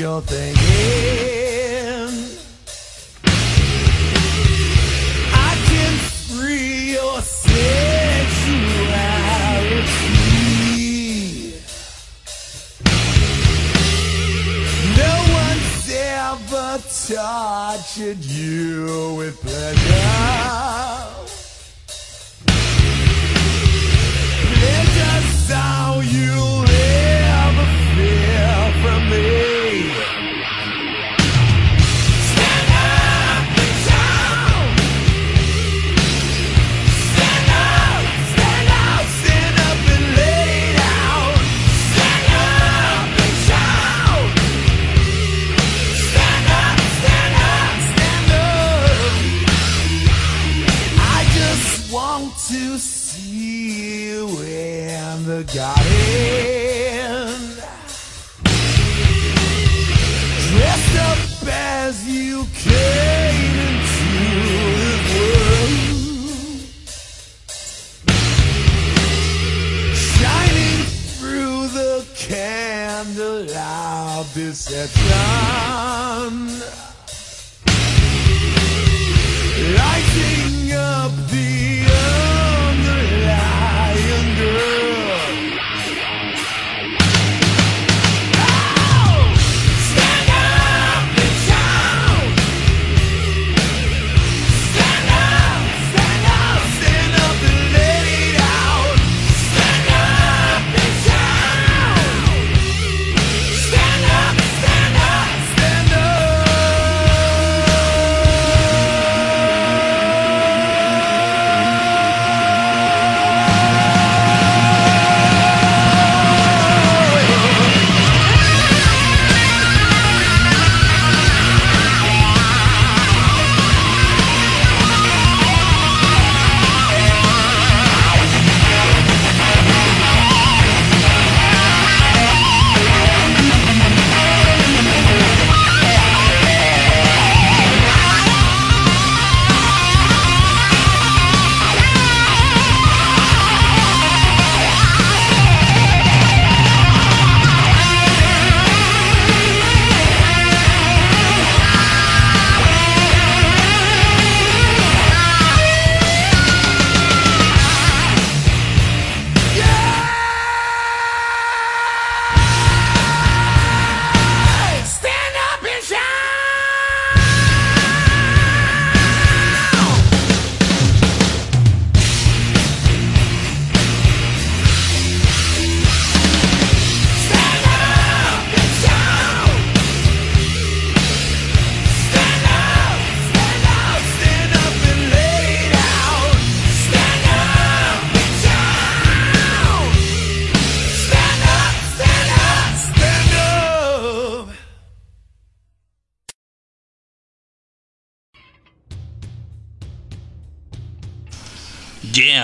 you want and what you're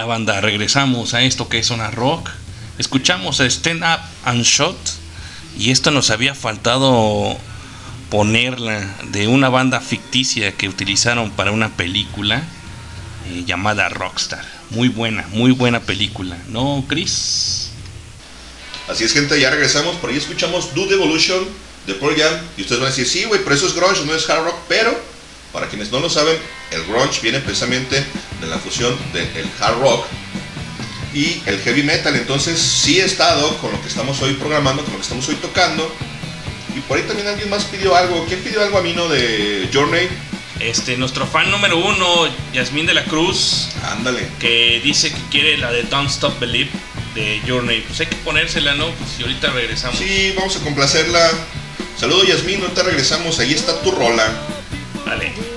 banda, regresamos a esto que es una rock. Escuchamos a Stand Up and Shot. Y esto nos había faltado ponerla de una banda ficticia que utilizaron para una película eh, llamada Rockstar. Muy buena, muy buena película. ¿No, Chris? Así es, gente, ya regresamos. Por ahí escuchamos Dude Evolution de Pearl Jam. Y ustedes van a decir, sí, güey, pero eso es grunge, no es hard rock. Pero, para quienes no lo saben, el grunge viene precisamente de la fusión del hard rock y el heavy metal. Entonces, sí he estado con lo que estamos hoy programando, con lo que estamos hoy tocando. Y por ahí también alguien más pidió algo. ¿Quién pidió algo a mí, no? De Journey. Este, nuestro fan número uno, Yasmín de la Cruz, Ándale. que dice que quiere la de Don't Stop Believe de Journey. Pues hay que ponérsela, ¿no? Pues y ahorita regresamos. Sí, vamos a complacerla. Saludo Yasmín, ahorita regresamos. Ahí está tu rola. Dale.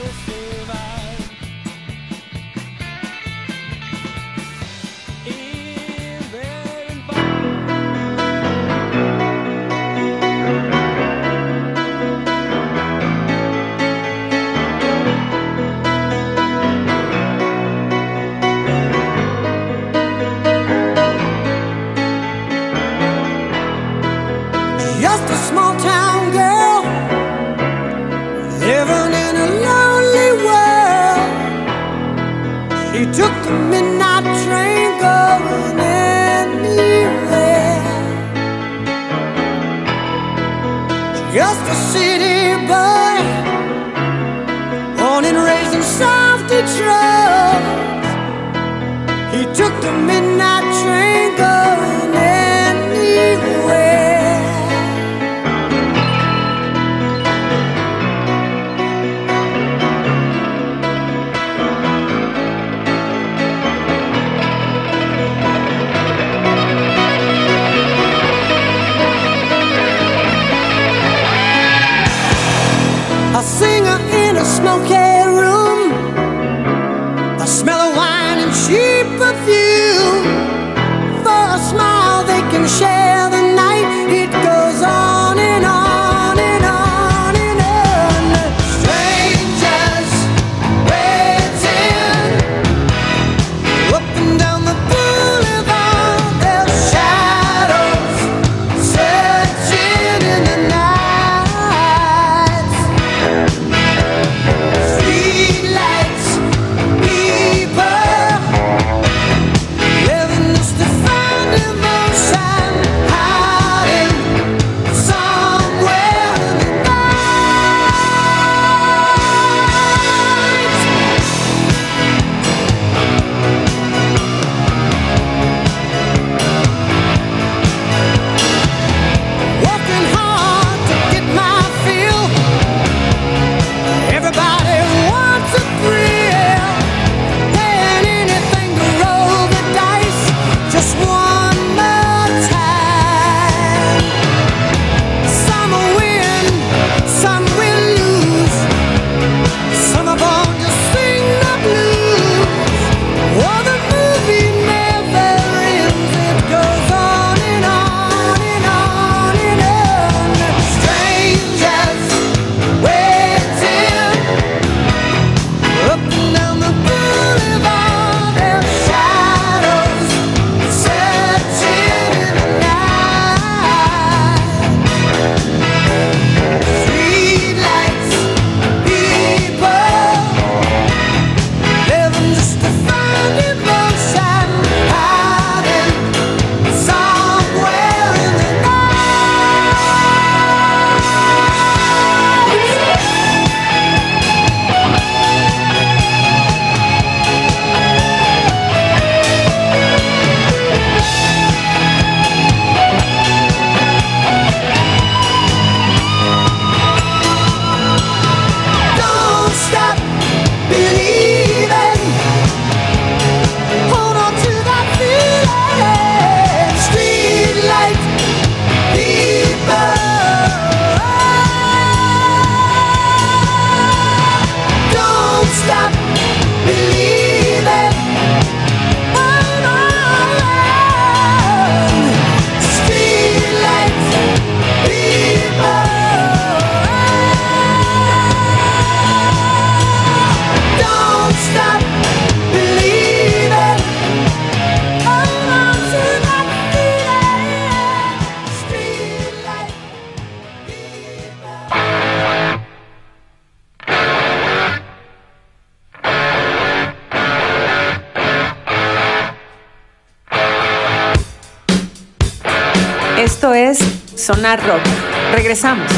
Share Sonar Rock. Regresamos.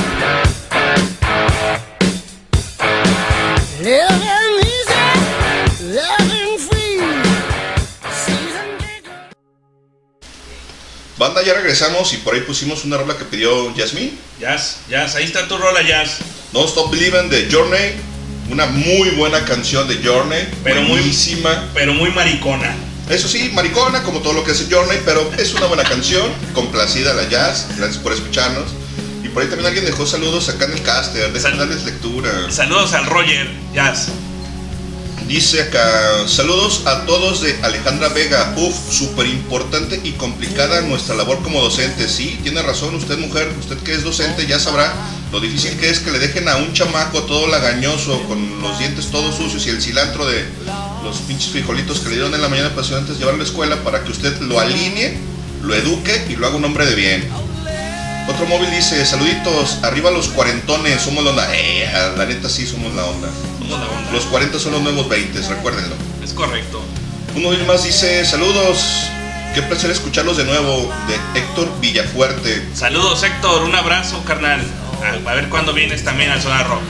Banda, ya regresamos y por ahí pusimos una rola que pidió Jasmine. Jazz, Jazz, ahí está tu rola, Jazz. Don't Stop Believing de Journey. Una muy buena canción de Journey. Pero muy-. Pero muy maricona. Eso sí, maricona, como todo lo que hace Journey, pero es una buena canción. Complacida la jazz. Gracias por escucharnos. Y por ahí también alguien dejó saludos acá en el caster. Dejen darles lectura. Saludos al Roger, Jazz. Dice acá, saludos a todos de Alejandra Vega. Uf, súper importante y complicada nuestra labor como docente. Sí, tiene razón usted mujer, usted que es docente ya sabrá lo difícil que es que le dejen a un chamaco todo lagañoso, con los dientes todos sucios y el cilantro de los pinches frijolitos que le dieron en la mañana para antes de llevar a la escuela para que usted lo alinee, lo eduque y lo haga un hombre de bien. Otro móvil dice, saluditos, arriba los cuarentones, somos la onda. Eh, la neta sí somos la onda. Somos la onda. Los 40 son los nuevos 20, recuérdenlo. Es correcto. Un móvil más dice, saludos, qué placer escucharlos de nuevo, de Héctor Villafuerte. Saludos, Héctor. Un abrazo, carnal. A, a ver cuándo vienes también al Zona Rock.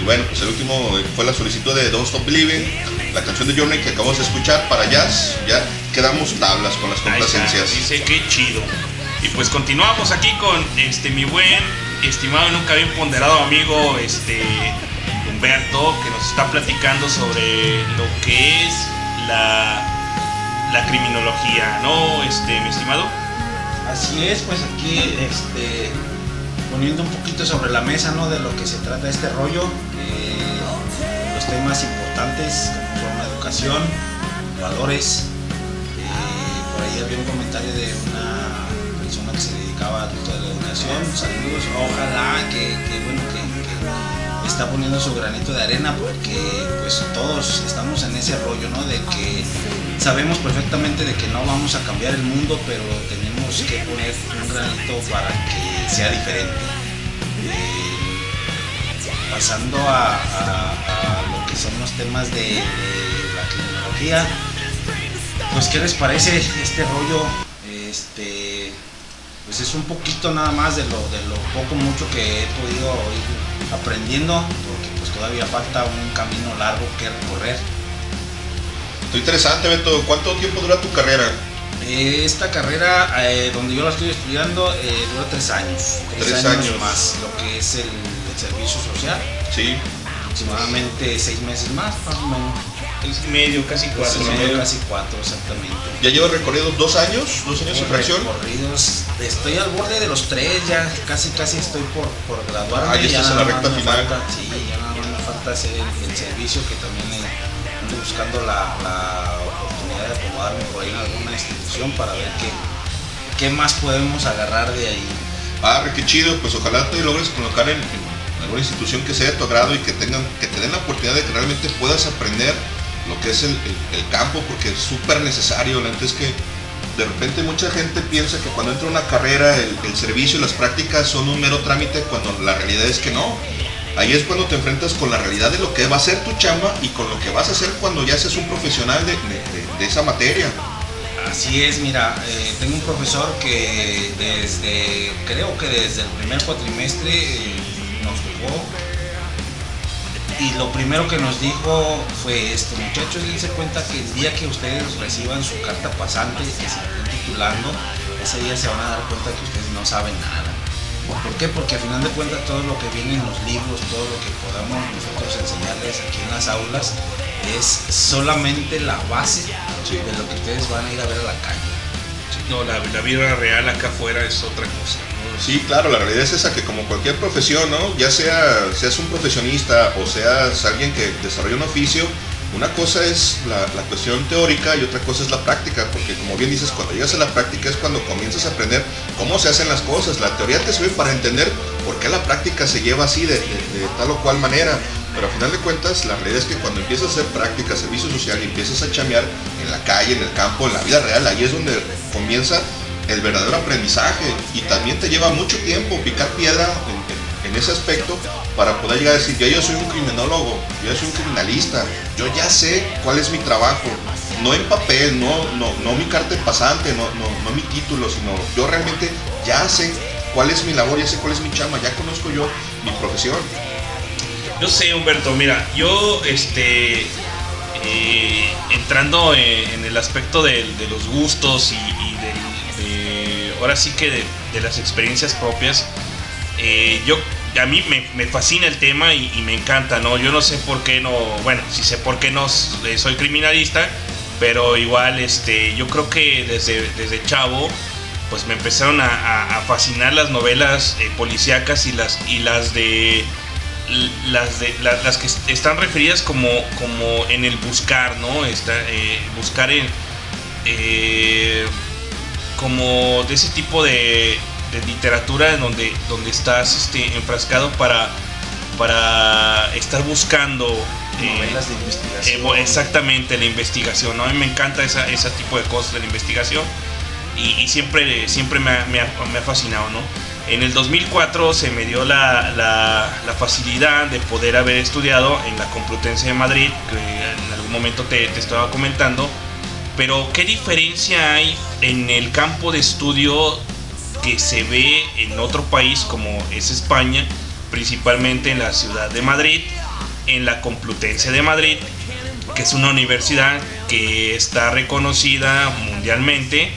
Y bueno, pues el último fue la solicitud de Don't Stop Believing, la canción de Journey que acabamos de escuchar para jazz. Ya quedamos tablas con las complacencias. dice qué chido. Y pues continuamos aquí con este mi buen, estimado y nunca bien ponderado amigo este Humberto, que nos está platicando sobre lo que es la, la criminología, ¿no? Este, mi estimado. Así es, pues aquí este, poniendo un poquito sobre la mesa ¿no? de lo que se trata este rollo, eh, los temas importantes como educación, valores. eh, por ahí había un comentario de una persona que se dedicaba al esto de la educación. Saludos, ojalá que, bueno que, está poniendo su granito de arena porque pues todos estamos en ese rollo, ¿no? De que sabemos perfectamente de que no vamos a cambiar el mundo, pero tenemos que poner un granito para que sea diferente. Eh, pasando a, a- a lo que son los temas de pues ¿qué les parece este rollo? Este, pues es un poquito nada más de lo, de lo poco mucho que he podido ir aprendiendo, porque pues todavía falta un camino largo que recorrer. Está interesante, Beto. ¿Cuánto tiempo dura tu carrera? Eh, Esta carrera, eh, donde yo la estoy estudiando, eh, dura tres años. Tres años. más lo que es el, el servicio social. Sí. Aproximadamente seis meses más, más o menos. Es medio, casi cuatro. ¿no? medio, casi cuatro, exactamente. Ya llevo recorrido dos años, dos años en fracción. Recorridos, estoy al borde de los tres, ya casi casi estoy por, por graduarme. Ah, ya estás en la recta final. falta- sí, ya nada más me falta hacer el, el servicio que también ando buscando la, la oportunidad de acomodarme por ahí en alguna institución para ver qué, qué más podemos agarrar de ahí. Ah, qué chido. Pues ojalá te logres colocar en, en alguna institución que sea de tu agrado y que tengan, que te den la oportunidad de que realmente puedas aprender lo que es el, el- campo, porque es súper necesario. La es que de repente mucha gente piensa que cuando entra una carrera el, el servicio y las prácticas son un mero trámite cuando la realidad es que no. Ahí es cuando te enfrentas con la realidad de lo que va a ser tu chamba y con lo que vas a hacer cuando ya seas un profesional de, de- esa materia. Así es, mira, eh, tengo un profesor que desde, creo que desde el primer cuatrimestre eh, nos tocó y lo primero que nos dijo fue esto, muchachos, dense cuenta que el día que ustedes reciban su carta pasante, que se estén titulando, ese día se van a dar cuenta que ustedes no saben nada. ¿Por qué? Porque al final de cuentas todo lo que viene en los libros, todo lo que podamos nosotros enseñarles aquí en las aulas es solamente la base de lo que ustedes van a ir a ver a la calle. No, la, la vida real acá afuera es otra cosa. Sí, claro, la realidad es esa que como cualquier profesión, ¿no? Ya sea seas un profesionista o seas alguien que desarrolla un oficio, una cosa es la, cuestión teórica y otra cosa es la práctica, porque como bien dices, cuando llegas a la práctica es cuando comienzas a aprender cómo se hacen las cosas. La teoría te sirve para entender por qué la práctica se lleva así, de, de- tal o cual manera. Pero a final de cuentas, la realidad es que cuando empiezas a hacer práctica, servicio social y empiezas a chamear en la calle, en el campo, en la vida real, ahí es donde comienza el verdadero aprendizaje y también te lleva mucho tiempo picar piedra en, ese aspecto para poder llegar a decir, ya yo soy un criminólogo, yo soy un criminalista, yo ya sé cuál es mi trabajo, no en papel, no, no, no mi carta de pasante, no, no, no mi título, sino yo realmente ya sé cuál es mi labor, ya sé cuál es mi chama, ya conozco yo mi profesión. Yo sé, Humberto, mira, yo este eh, entrando en, el aspecto de, los gustos y, ahora sí que de, las experiencias propias, eh, yo a mí me, fascina el tema y, me encanta, ¿no? Yo no sé por qué no, bueno, sí sé por qué no eh, soy criminalista, pero igual este, yo creo que desde, desde chavo pues me empezaron a, fascinar las novelas eh, policíacas y las, y las de las de la- las que est- están referidas como como en el buscar no está buscar en como de ese tipo de, de literatura en donde donde estás este enfrascado para para estar buscando eh, Novelas de eh, investigación. bo- exactamente la investigación ¿no? a mí me encanta esa, ese tipo de cosas de la investigación y, y siempre, siempre me ha, me ha- me ha fascinado, ¿no? En el 2004 se me dio la, la- la facilidad de poder haber estudiado en la Complutense de Madrid, que en algún momento te, te estaba comentando, pero ¿qué diferencia hay en el campo de estudio que se ve en otro país como es España, principalmente en la ciudad de Madrid, en la Complutense de Madrid, que es una universidad que está reconocida mundialmente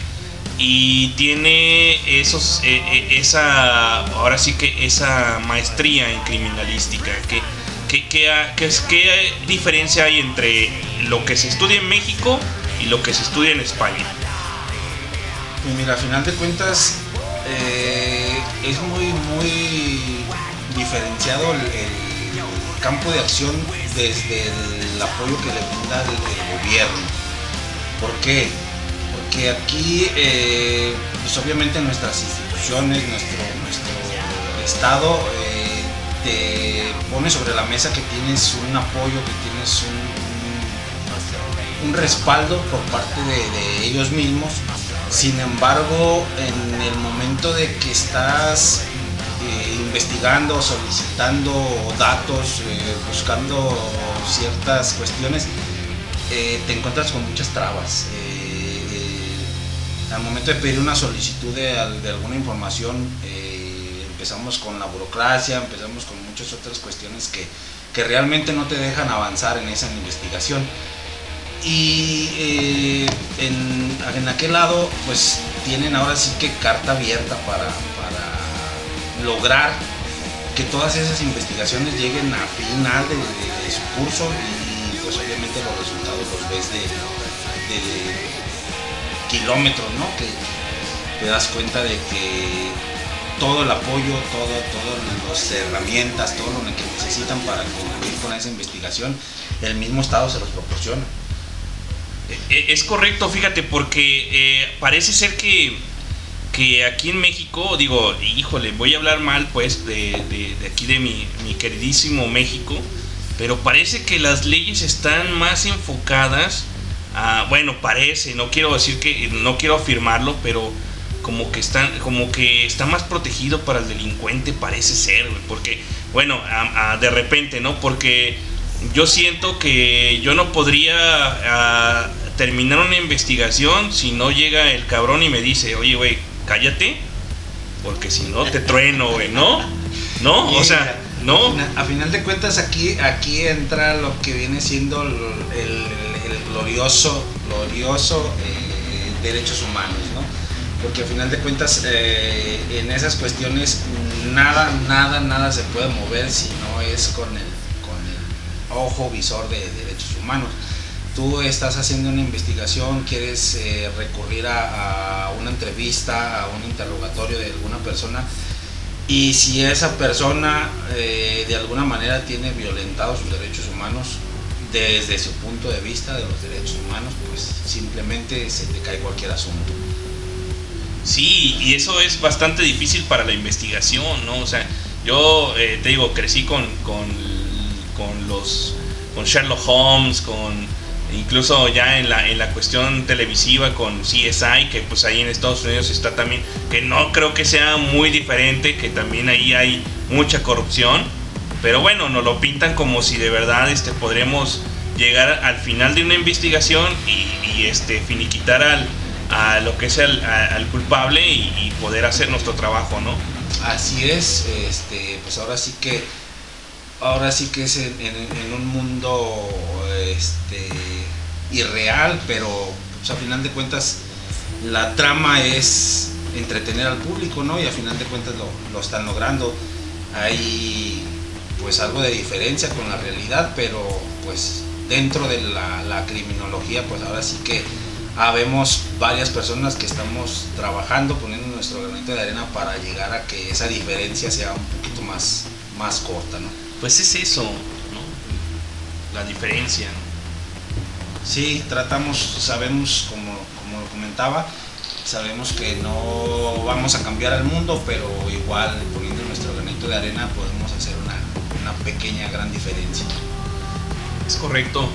y tiene esos eh, eh, esa ahora sí que esa maestría en criminalística que, que es- ¿qué diferencia hay entre lo que se estudia en México y lo que se estudia en España? Pues mira, a final de cuentas eh, es muy, muy diferenciado el, campo de acción desde el apoyo que le brinda el, el gobierno. ¿Por qué? Porque aquí, eh, pues obviamente nuestras instituciones, nuestro, nuestro Estado eh, te pone sobre la mesa que tienes un apoyo, que tienes un, un respaldo por parte de, ellos mismos. Sin embargo, en el momento de que estás eh, investigando, solicitando datos, eh, buscando ciertas cuestiones, eh, te encuentras con muchas trabas. Al momento de pedir una solicitud de, de alguna información, empezamos con la burocracia, empezamos con muchas otras cuestiones que, que realmente no te dejan avanzar en esa investigación. Y eh, en, en aquel lado, pues tienen ahora sí que carta abierta para, para lograr que todas esas investigaciones lleguen a final de, de- su curso y pues obviamente los resultados los ves de, de kilómetros, ¿no? Que te das cuenta de que todo el apoyo, todo, todas las herramientas, todo lo que necesitan para concluir con esa investigación, el mismo Estado se los proporciona. Eh, Es correcto, fíjate, porque eh, parece ser que, que aquí en México, digo, híjole, voy a hablar mal pues de, de- aquí de mi, mi queridísimo México, pero parece que las leyes están más enfocadas a, bueno, parece, no quiero decir que, no quiero afirmarlo, pero como que están, como que está más protegido para el delincuente, parece ser, porque, bueno, de repente, ¿no? Porque yo siento que yo no podría ah, terminar una investigación si no llega el cabrón y me dice, oye, güey, cállate, porque si no te trueno, güey, ¿no? ¿No? O sea, no. A final de cuentas aquí, aquí entra lo que viene siendo el, el- el glorioso, glorioso eh, derechos humanos, ¿no? Porque a final de cuentas eh, en esas cuestiones nada, nada, nada se puede mover si no es con el, con el ojo visor de derechos humanos. Tú estás haciendo una investigación, quieres eh, recurrir a, una entrevista, a un interrogatorio de alguna persona, y si esa persona eh, de alguna manera tiene violentados sus derechos humanos desde su punto de vista de los derechos humanos, pues simplemente se te cae cualquier asunto. Sí, y eso es bastante difícil para la investigación, ¿no? O sea, yo eh, te digo, crecí con, con, con los con Sherlock Holmes, con incluso ya en la, en la cuestión televisiva con CSI, que pues ahí en Estados Unidos está también, que no creo que sea muy diferente, que también ahí hay mucha corrupción, pero bueno, nos lo pintan como si de verdad este, podremos llegar al final de una investigación y, este, finiquitar al, a lo que es el, al culpable y, y poder hacer nuestro trabajo, ¿no? Así es, este, pues ahora sí que ahora sí que es en, un mundo este, irreal, pero pues, a final de cuentas la trama es entretener al público, ¿no? Y a final de cuentas lo, lo están logrando. Hay pues algo de diferencia con la realidad, pero pues dentro de la, la criminología, pues ahora sí que habemos varias personas que estamos trabajando, poniendo nuestro granito de arena para llegar a que esa diferencia sea un poquito más, más corta, ¿no? Pues es eso, ¿no? La diferencia, ¿no? Sí, tratamos, sabemos, como, como lo comentaba, sabemos que no vamos a cambiar al mundo, pero igual poniendo nuestro granito de arena podemos hacer una, una pequeña, gran diferencia. Es correcto.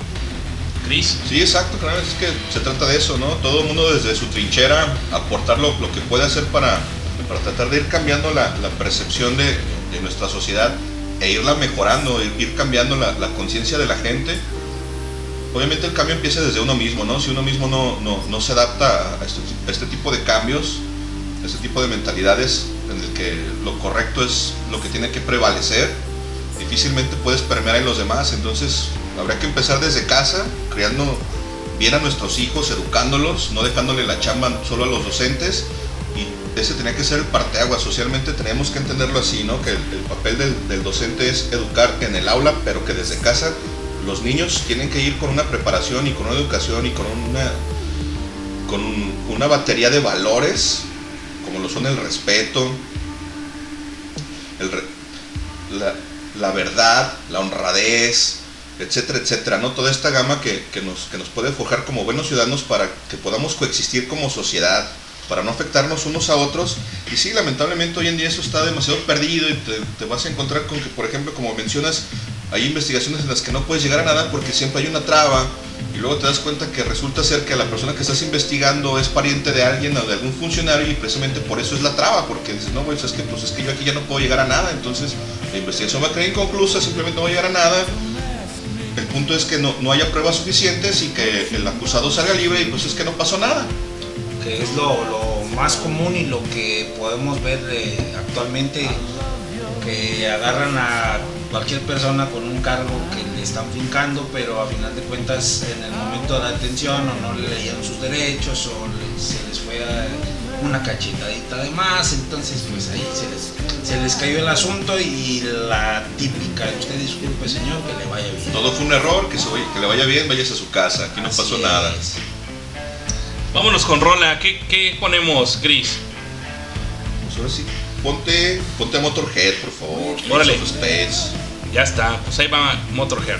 Chris, Sí, exacto, claro, es que se trata de eso, ¿no? Todo el mundo desde su trinchera aportar lo, lo que puede hacer para, para tratar de ir cambiando la, la percepción de, de nuestra sociedad e irla mejorando, ir, ir cambiando la, conciencia de la gente. Obviamente el cambio empieza desde uno mismo, ¿no? Si uno mismo no, no, no se adapta a este, a este tipo de cambios, ese tipo de mentalidades en el que lo correcto es lo que tiene que prevalecer, difícilmente puedes permear en los demás. Entonces, habrá que empezar desde casa, criando bien a nuestros hijos, educándolos, no dejándole la chamba solo a los docentes. Ese tenía que ser el parteaguas. Socialmente tenemos que entenderlo así, ¿no? Que el, el papel del, docente es educar en el aula, pero que desde casa los niños tienen que ir con una preparación y con una educación y con una, con una batería de valores, como lo son el respeto, la, la verdad, la honradez, etcétera, etcétera, ¿no? Toda esta gama que, que nos, que nos puede forjar como buenos ciudadanos para que podamos coexistir como sociedad, para no afectarnos unos a otros. Y sí, lamentablemente hoy en día eso está demasiado perdido y te, vas a encontrar con que, por ejemplo, como mencionas, hay investigaciones en las que no puedes llegar a nada porque siempre hay una traba y luego te das cuenta que resulta ser que la persona que estás investigando es pariente de alguien o de algún funcionario y precisamente por eso es la traba, porque dices, no, pues es que, pues es que yo aquí ya no puedo llegar a nada, entonces la investigación va a quedar inconclusa, simplemente no voy a llegar a nada. El punto es que no, no haya pruebas suficientes y que el acusado salga libre y pues es que no pasó nada. Que es lo, lo más común y lo que podemos ver eh, actualmente, que agarran a cualquier persona con un cargo que le están fincando, pero a final de cuentas en el momento de la atención o no le leyeron sus derechos o le- se les fue a- una cachetadita de más, entonces pues ahí se les, se les cayó el asunto y la típica, usted disculpe señor, que le vaya bien. Todo fue un error, que, se que le vaya bien, vayas a su casa, aquí no Así pasó nada. Vámonos con Rola. ¿Qué, qué ponemos, Chris? Pues ahora sí, ponte, ponte a Motorhead, por favor. Órale. Ya está. Pues ahí va Motorhead.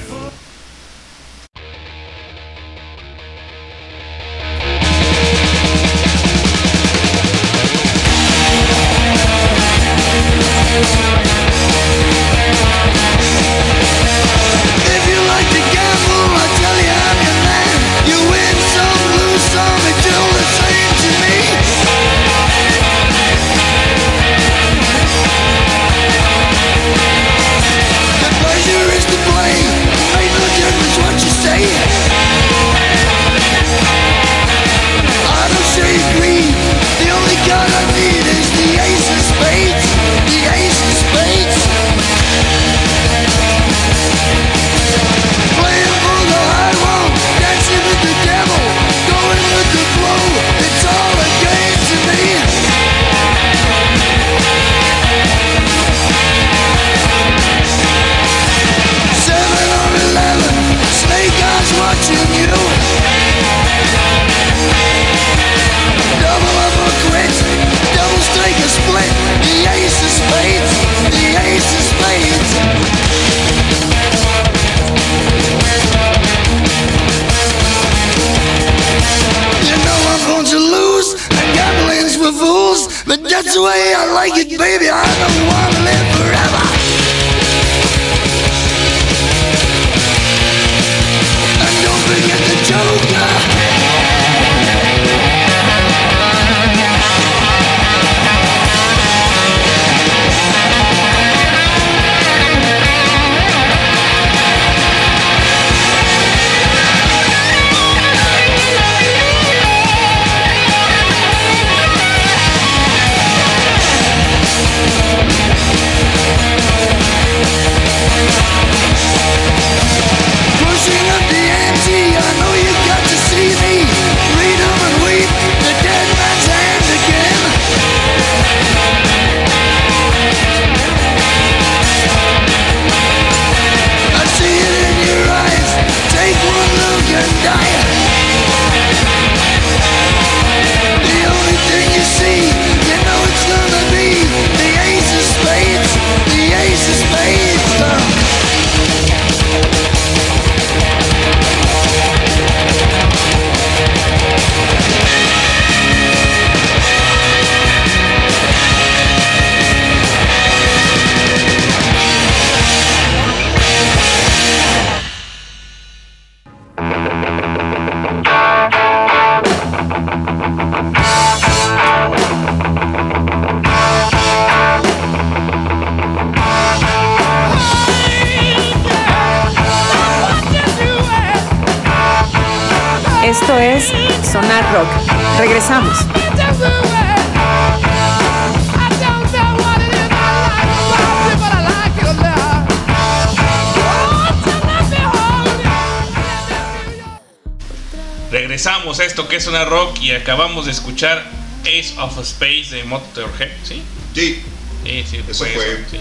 Acabamos de escuchar Ace of Space de Motorhead, ¿sí? Sí, Sí, sí, Eso fue fue. eso, sí.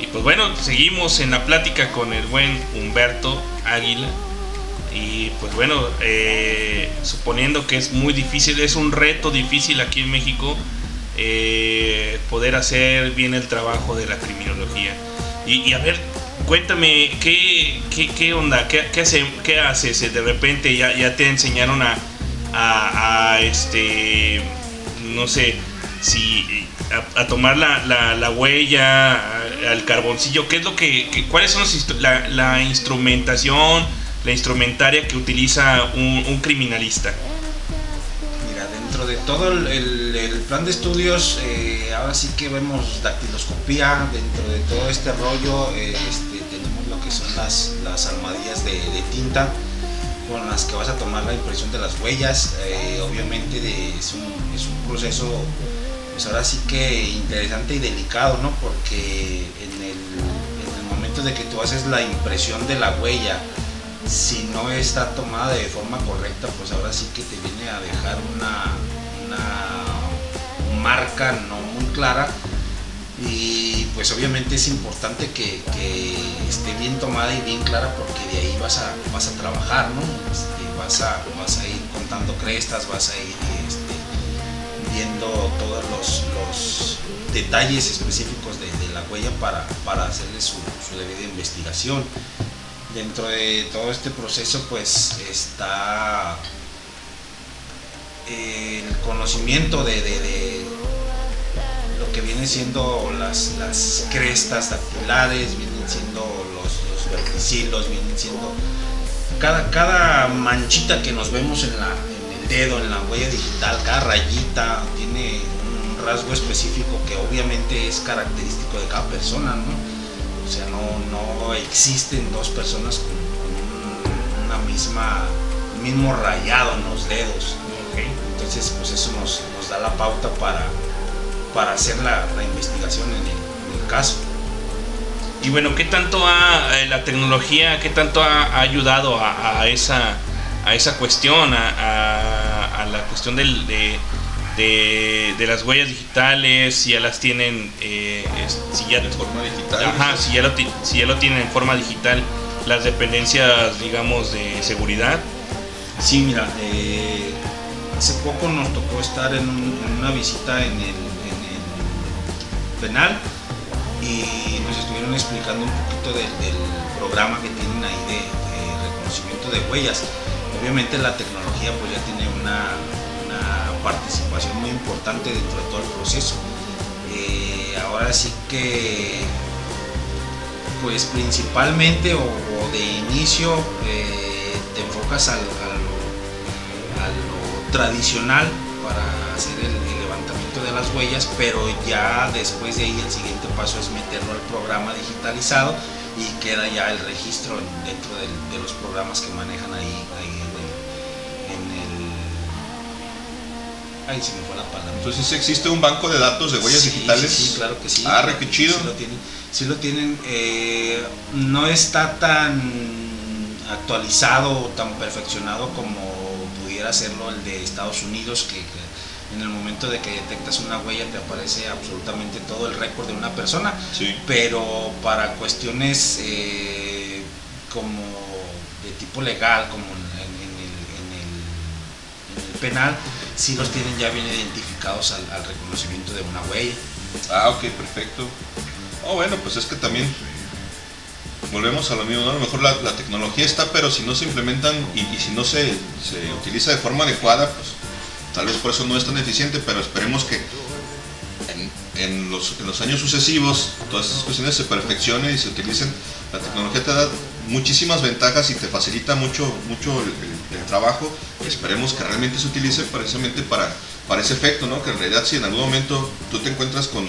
Y pues bueno, seguimos en la plática con el buen Humberto Águila. Y pues bueno, eh, suponiendo que es muy difícil, es un reto difícil aquí en México eh, poder hacer bien el trabajo de la criminología. Y, y a ver, cuéntame, ¿qué, qué, qué onda? ¿Qué, qué, hace- qué haces? De repente ya, ya te enseñaron a, a, este, no sé, si a, tomar la, la- la huella, a- al carboncillo, ¿qué es lo que, cuáles son la, la instrumentación, la instrumentaria que utiliza un, un criminalista? Mira, dentro de todo el, el- plan de estudios, eh, ahora sí que vemos dactiloscopía, dentro de todo este rollo eh, este, tenemos lo que son las, las de tinta con las que vas a tomar la impresión de las huellas. eh, obviamente es, un, es proceso, pues ahora sí que interesante y delicado, ¿no? Porque en el, en el momento de que tú haces la impresión de la huella, si no está tomada de forma correcta, pues ahora sí que te viene a dejar una, una marca no muy clara. Y pues obviamente es importante que, esté bien tomada y bien clara porque de ahí vas a, vas a trabajar, ¿no? Este, vas, a, vas a ir contando crestas, vas a ir este, viendo todos los, detalles específicos de, la huella para, para hacerle su, su debida investigación dentro de todo este proceso pues está el conocimiento de lo que viene siendo las, las crestas dactilares, vienen siendo los, los verticilos, vienen siendo cada, cada manchita que nos vemos en, la, en el dedo, en la huella digital, cada rayita tiene un rasgo específico que obviamente es característico de cada persona, ¿no? O sea, no, no existen dos personas con, con un- una misma, mismo rayado en los dedos. Entonces, pues eso nos, nos da la pauta para, para hacer la, la investigación en el, en el caso. Y bueno, ¿qué tanto ha eh, la tecnología, qué tanto ha, ha ayudado a, a esa, a esa cuestión, a, a- la cuestión del- de, de- de las huellas digitales, si ya las tienen, eh, es- si ya, de forma digital. ajá, si ya lo, si ya lo tienen en forma digital, las dependencias, digamos, de seguridad. Sí, mira, eh, hace poco nos tocó estar en, un- en una visita en en el penal y nos estuvieron explicando un poquito del, programa que tienen ahí de, reconocimiento de huellas. Obviamente la tecnología pues ya tiene una, participación muy importante dentro de todo el proceso. Eh, ahora sí que pues principalmente o, o de inicio eh, te enfocas al, al- a lo tradicional para hacer el, de las huellas, pero ya después de ahí el siguiente paso es meterlo al programa digitalizado y queda ya el registro en- dentro de los programas que manejan ahí, ahí en, el, en el... Ay, se me fue la palabra. Entonces existe un banco de datos de huellas Sí, digitales. Sí, sí, claro que sí. Ah, re, qué chido. Sí lo tienen. sí lo tienen, eh, no está tan actualizado o tan perfeccionado como pudiera serlo el de Estados Unidos, que, que en el momento de que detectas una huella te aparece absolutamente todo el récord de una persona, Sí. pero para cuestiones eh, como de tipo legal, como en, en el, en el- en el penal, sí los tienen ya bien identificados al, al reconocimiento de una huella. Ah, ok, perfecto. Oh, bueno, pues es que también volvemos a lo mismo, ¿no? A lo mejor la, la tecnología está, pero si no se implementan y, y si no se, se utiliza de forma adecuada, pues tal vez por eso no es tan eficiente, pero esperemos que en, los, en los años sucesivos todas estas cuestiones se perfeccionen y se utilicen. La tecnología te da muchísimas ventajas y te facilita mucho, mucho el, trabajo. Esperemos que realmente se utilice precisamente para, ese efecto, ¿no? Que en realidad si en algún momento tú te encuentras con,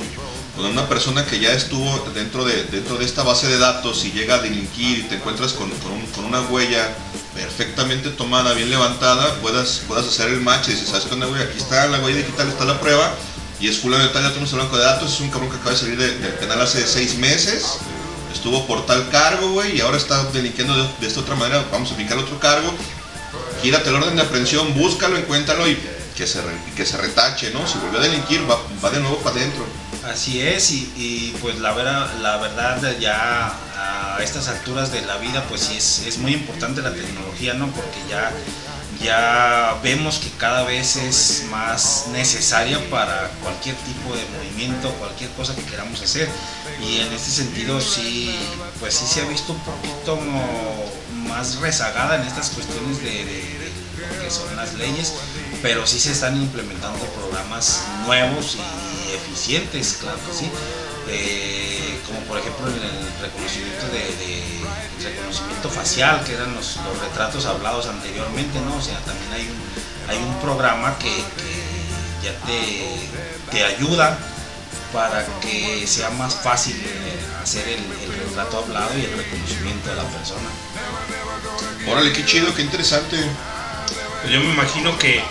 con una persona que ya estuvo dentro de, dentro de esta base de datos y llega a delinquir y te encuentras con, con una huella perfectamente tomada, bien levantada, puedas, puedas hacer el match y dices, ¿sabes qué onda, güey? Aquí está la huella digital, está la prueba y es fulano de tal, ya tenemos el banco de datos, es un cabrón que acaba de salir de- del penal hace seis meses, estuvo por tal cargo, güey, y ahora está delinquiendo de, de esta otra manera, vamos a aplicar otro cargo. gírate el orden de aprehensión, búscalo, encuéntralo y que se, que se retache, ¿no? Si volvió a delinquir, va, va de nuevo para adentro. Así es, y, y, pues la, vera- la verdad ya a estas alturas de la vida pues sí es, es muy importante la tecnología, ¿no? Porque ya, ya vemos que cada vez es más necesaria para cualquier tipo de movimiento, cualquier cosa que queramos hacer. Y en este sentido sí, pues sí se ha visto un poquito más rezagada en estas cuestiones de, de- de lo que son las leyes, pero sí se están implementando programas nuevos y eficientes, claro que sí. Eh, como por ejemplo en el reconocimiento de, de- reconocimiento facial, que eran los, los retratos hablados anteriormente, ¿no? O sea, también hay un, hay un programa que, que ya te, te ayuda para que sea más fácil eh, hacer el, el retrato hablado y el reconocimiento de la persona. Órale, qué chido, qué interesante. Pues yo me imagino que,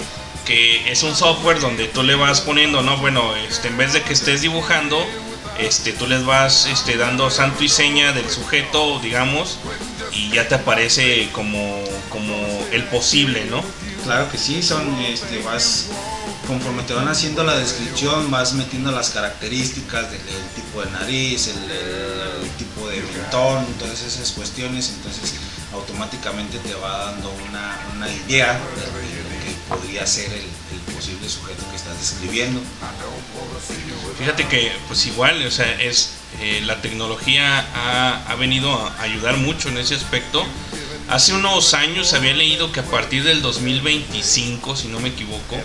que es un software donde tú le vas poniendo, ¿no? Bueno, este, en vez de que estés dibujando, este, tú les vas este, dando santo y seña del sujeto, digamos, y ya te aparece como, como el posible, ¿no? Claro que sí, son, este, vas, conforme te van haciendo la descripción, vas metiendo las características del el tipo de nariz, el, tipo de mentón, todas esas cuestiones, entonces automáticamente te va dando una, una idea de lo que podría ser el posible sujeto que estás describiendo. Fíjate que, pues igual, o sea, es eh, la tecnología ha, ha venido a ayudar mucho en ese aspecto. Hace unos años había leído que a partir del 2025, si no me equivoco,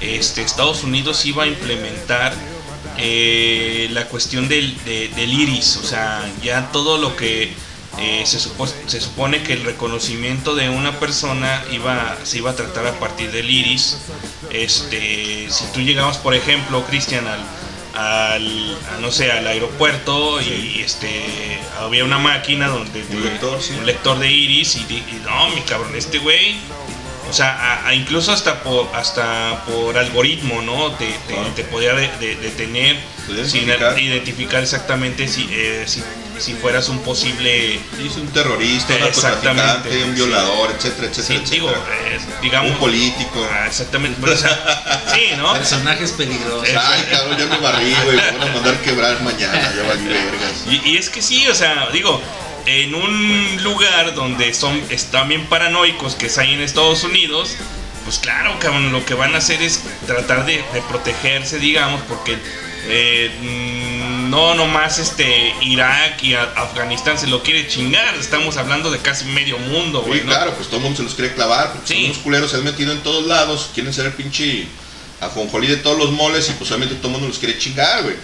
este, Estados Unidos iba a implementar eh, la cuestión del, de- del iris, o sea, ya todo lo que eh, se, supo- se supone que el reconocimiento de una persona iba, se iba a tratar a partir del iris. Este, si tú llegabas, por ejemplo, Cristian, al, al- a, no sé, al aeropuerto y este, había una máquina donde Un lector, sí. un lector de iris y, no, mi cabrón, este güey, o sea, a- a incluso hasta por hasta por algoritmo, ¿no? Te, te, Ah. te podía de- de- detener sin identificar. identificar exactamente si, eh, si, si fueras un posible Dice un terrorista, un narcotraficante, un sí. violador, etcétera, etcétera, Sí, etcétera. digo, eh, digamos. un político. Ah, exactamente. pero, o sea, sí, ¿no? Personajes peligrosos. Ay, cabrón, ya me barrí, güey. Me van a mandar quebrar mañana, ya valí vergas. Y, y es que sí, o sea, digo, en un lugar donde son están bien paranoicos que es ahí en Estados Unidos, pues claro, cabrón, lo que van a hacer es tratar de, de protegerse, digamos, porque eh, mm, no nomás este Irak y Afganistán se lo quiere chingar, estamos hablando de casi medio mundo, Sí, güey, ¿no? claro, pues todo el mundo se los quiere clavar, porque Sí. son unos culeros, se han metido en todos lados, quieren ser el pinche ajonjolí de todos los moles y pues obviamente todo el mundo los quiere chingar, güey.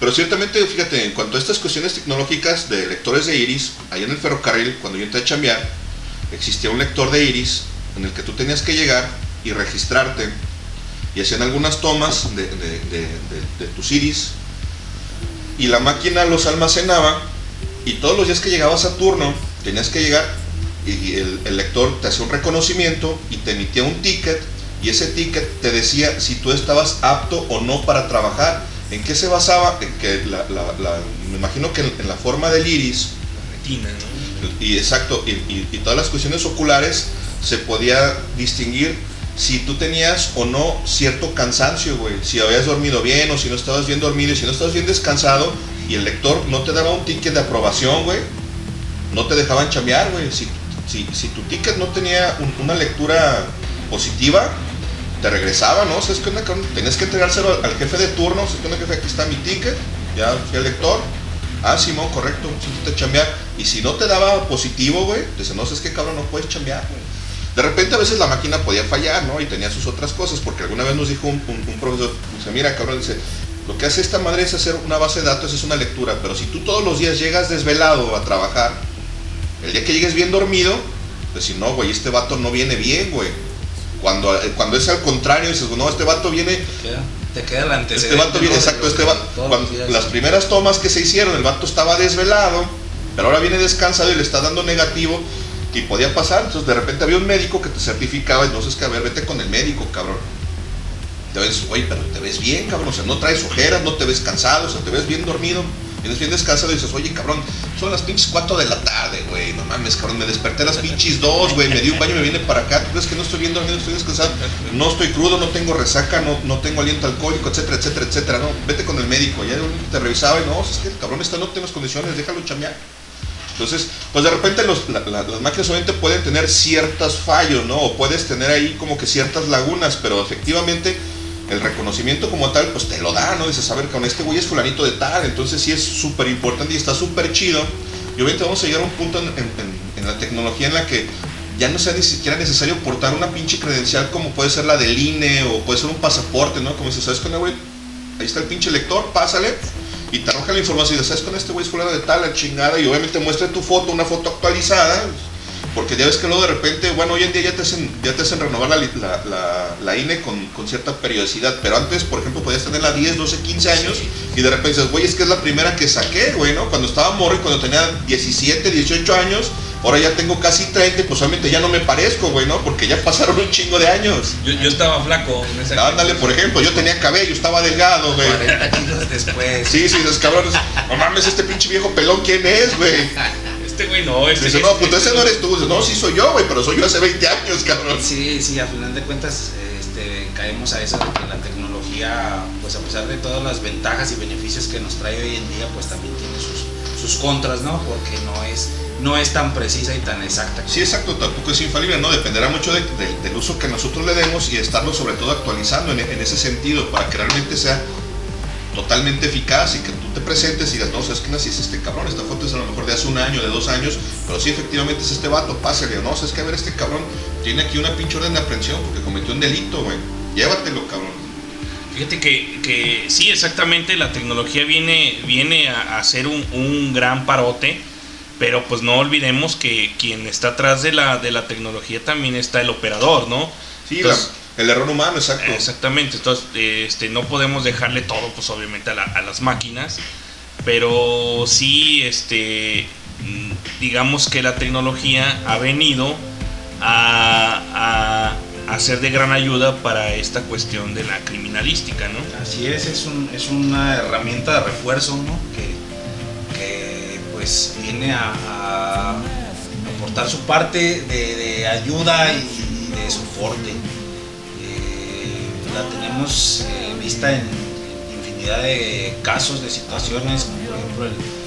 Pero ciertamente, fíjate, en cuanto a estas cuestiones tecnológicas de lectores de iris, ahí en el ferrocarril, cuando yo entré a chambear, existía un lector de iris en el que tú tenías que llegar y registrarte y hacían algunas tomas de, de- de- de- de tus iris y la máquina los almacenaba y todos los días que llegabas a turno tenías que llegar y el, el lector te hacía un reconocimiento y te emitía un ticket y ese ticket te decía si tú estabas apto o no para trabajar. ¿En qué se basaba? En que la, la- la- me imagino que en, en la forma del iris Retina, ¿no? y exacto, y, y- y todas las cuestiones oculares se podía distinguir si tú tenías o no cierto cansancio, güey. Si habías dormido bien o si no estabas bien dormido si no estabas bien descansado y el lector no te daba un ticket de aprobación, güey, no te dejaban chambear, güey. Si, si, si tu ticket no tenía un- una lectura positiva, te regresaba, ¿no? ¿Sabes qué onda, cabrón? Tenías que entregárselo al, jefe de turno, ¿sabes qué onda, jefe? Aquí está mi ticket, ya fui al lector. Ah, Simón, correcto, siéntate a chambear. Y si no te daba positivo, güey, te dice, no, es que cabrón, no puedes chambear, güey. De repente a veces la máquina podía fallar, ¿no? Y tenía sus otras cosas, porque alguna vez nos dijo un, un- un profesor, dice, mira, cabrón, dice, lo que hace esta madre es hacer una base de datos, es una lectura, pero si tú todos los días llegas desvelado a trabajar, el día que llegues bien dormido, decir, no, güey, este vato no viene bien, güey. Cuando, eh, cuando es al contrario, dices, no, este vato viene Queda- Te queda el este vato viene, exacto, este vato, cuando- las primeras tomas que se hicieron, el vato estaba desvelado, pero ahora viene descansado y le está dando negativo y podía pasar, entonces de repente había un médico que te certificaba, entonces que a ver, vete con el médico, cabrón. Te ves, güey, pero te ves bien, cabrón, o sea, no traes ojeras, no te ves cansado, o sea, te ves bien dormido. Y vienes bien descansado y dices, oye, cabrón, son las pinches 4 de la tarde, güey, no mames, cabrón, me desperté las pinches 2, güey, me di un baño, me vine para acá, ¿tú crees que no estoy viendo, no estoy descansado? No estoy crudo, no tengo resaca, no, no tengo aliento alcohólico, etcétera, etcétera, etcétera, no, vete con el médico, ya te revisaba y no, es que el cabrón está tiene las condiciones, déjalo chambear. Entonces, pues de repente los- la- la- las máquinas obviamente pueden tener ciertos fallos, ¿no? O puedes tener ahí como que ciertas lagunas, pero efectivamente el reconocimiento como tal, pues te lo da, ¿no? Dices, a ver, con este güey es fulanito de tal, entonces sí es súper importante y está súper chido. Y obviamente vamos a llegar a un punto en- en la tecnología en la que ya no sea ni siquiera necesario portar una pinche credencial como puede ser la del INE o puede ser un pasaporte, ¿no? Como dices, ¿sabes qué, güey? Ahí está el pinche lector, pásale y te arroja la información y dices, ¿sabes con este güey es fulano de tal, la chingada? Y obviamente muestra tu foto, una foto actualizada, porque ya ves que luego de repente, bueno, hoy en día ya te hacen, ya te hacen renovar la, la- la INE con, con cierta periodicidad, pero antes, por ejemplo, podías tenerla 10, 12, 15 años y de repente dices, güey, es que es la primera que saqué, güey, ¿no? Cuando estaba morro y cuando tenía 17, 18 años, ahora ya tengo casi 30 y pues obviamente ya no me parezco, güey, ¿no? Porque ya pasaron un chingo de años. Yo, yo estaba flaco en esa Ándale, por ejemplo, yo tenía cabello, estaba delgado, güey. 40 kilos después. Sí, sí, dices, cabrón, no mames, este pinche viejo pelón, ¿quién es, güey? Este güey no, este Dice, no, pues ese no eres tú. Dice, no, sí soy yo, güey, pero soy yo hace 20 años, cabrón. Sí, sí, a final de cuentas este, caemos a eso de que la tecnología, pues a pesar de todas las ventajas y beneficios que nos trae hoy en día, pues también tiene sus, sus contras, ¿no? Porque no es, no es tan precisa y tan exacta. Sí, exacto, tampoco es infalible, ¿no? Dependerá mucho de- de- del uso que nosotros le demos y estarlo sobre todo actualizando en, en ese sentido para que realmente sea totalmente eficaz y que tú te presentes y digas, no, sabes que así es este cabrón, esta foto es a lo mejor de hace un año, de dos años, pero sí efectivamente es este vato, pásale, no, sabes que a ver, este cabrón tiene aquí una pinche orden de aprehensión porque cometió un delito, güey, llévatelo, cabrón. Fíjate que, que sí, exactamente, la tecnología viene, viene a, a ser un, un gran parote, pero pues no olvidemos que quien está atrás de la, de la tecnología también está el operador, ¿no? Sí, Entonces, la- el error humano, exacto. Exactamente, entonces este, no podemos dejarle todo, pues obviamente a, la- a las máquinas, pero sí, este, digamos que la tecnología ha venido a, a, a ser de gran ayuda para esta cuestión de la criminalística, ¿no? Así es, es, un- es una herramienta de refuerzo, ¿no? Que, pues viene a, aportar su parte de, ayuda y de soporte. Eh, la tenemos eh, vista en infinidad de casos, de situaciones, como por ejemplo el,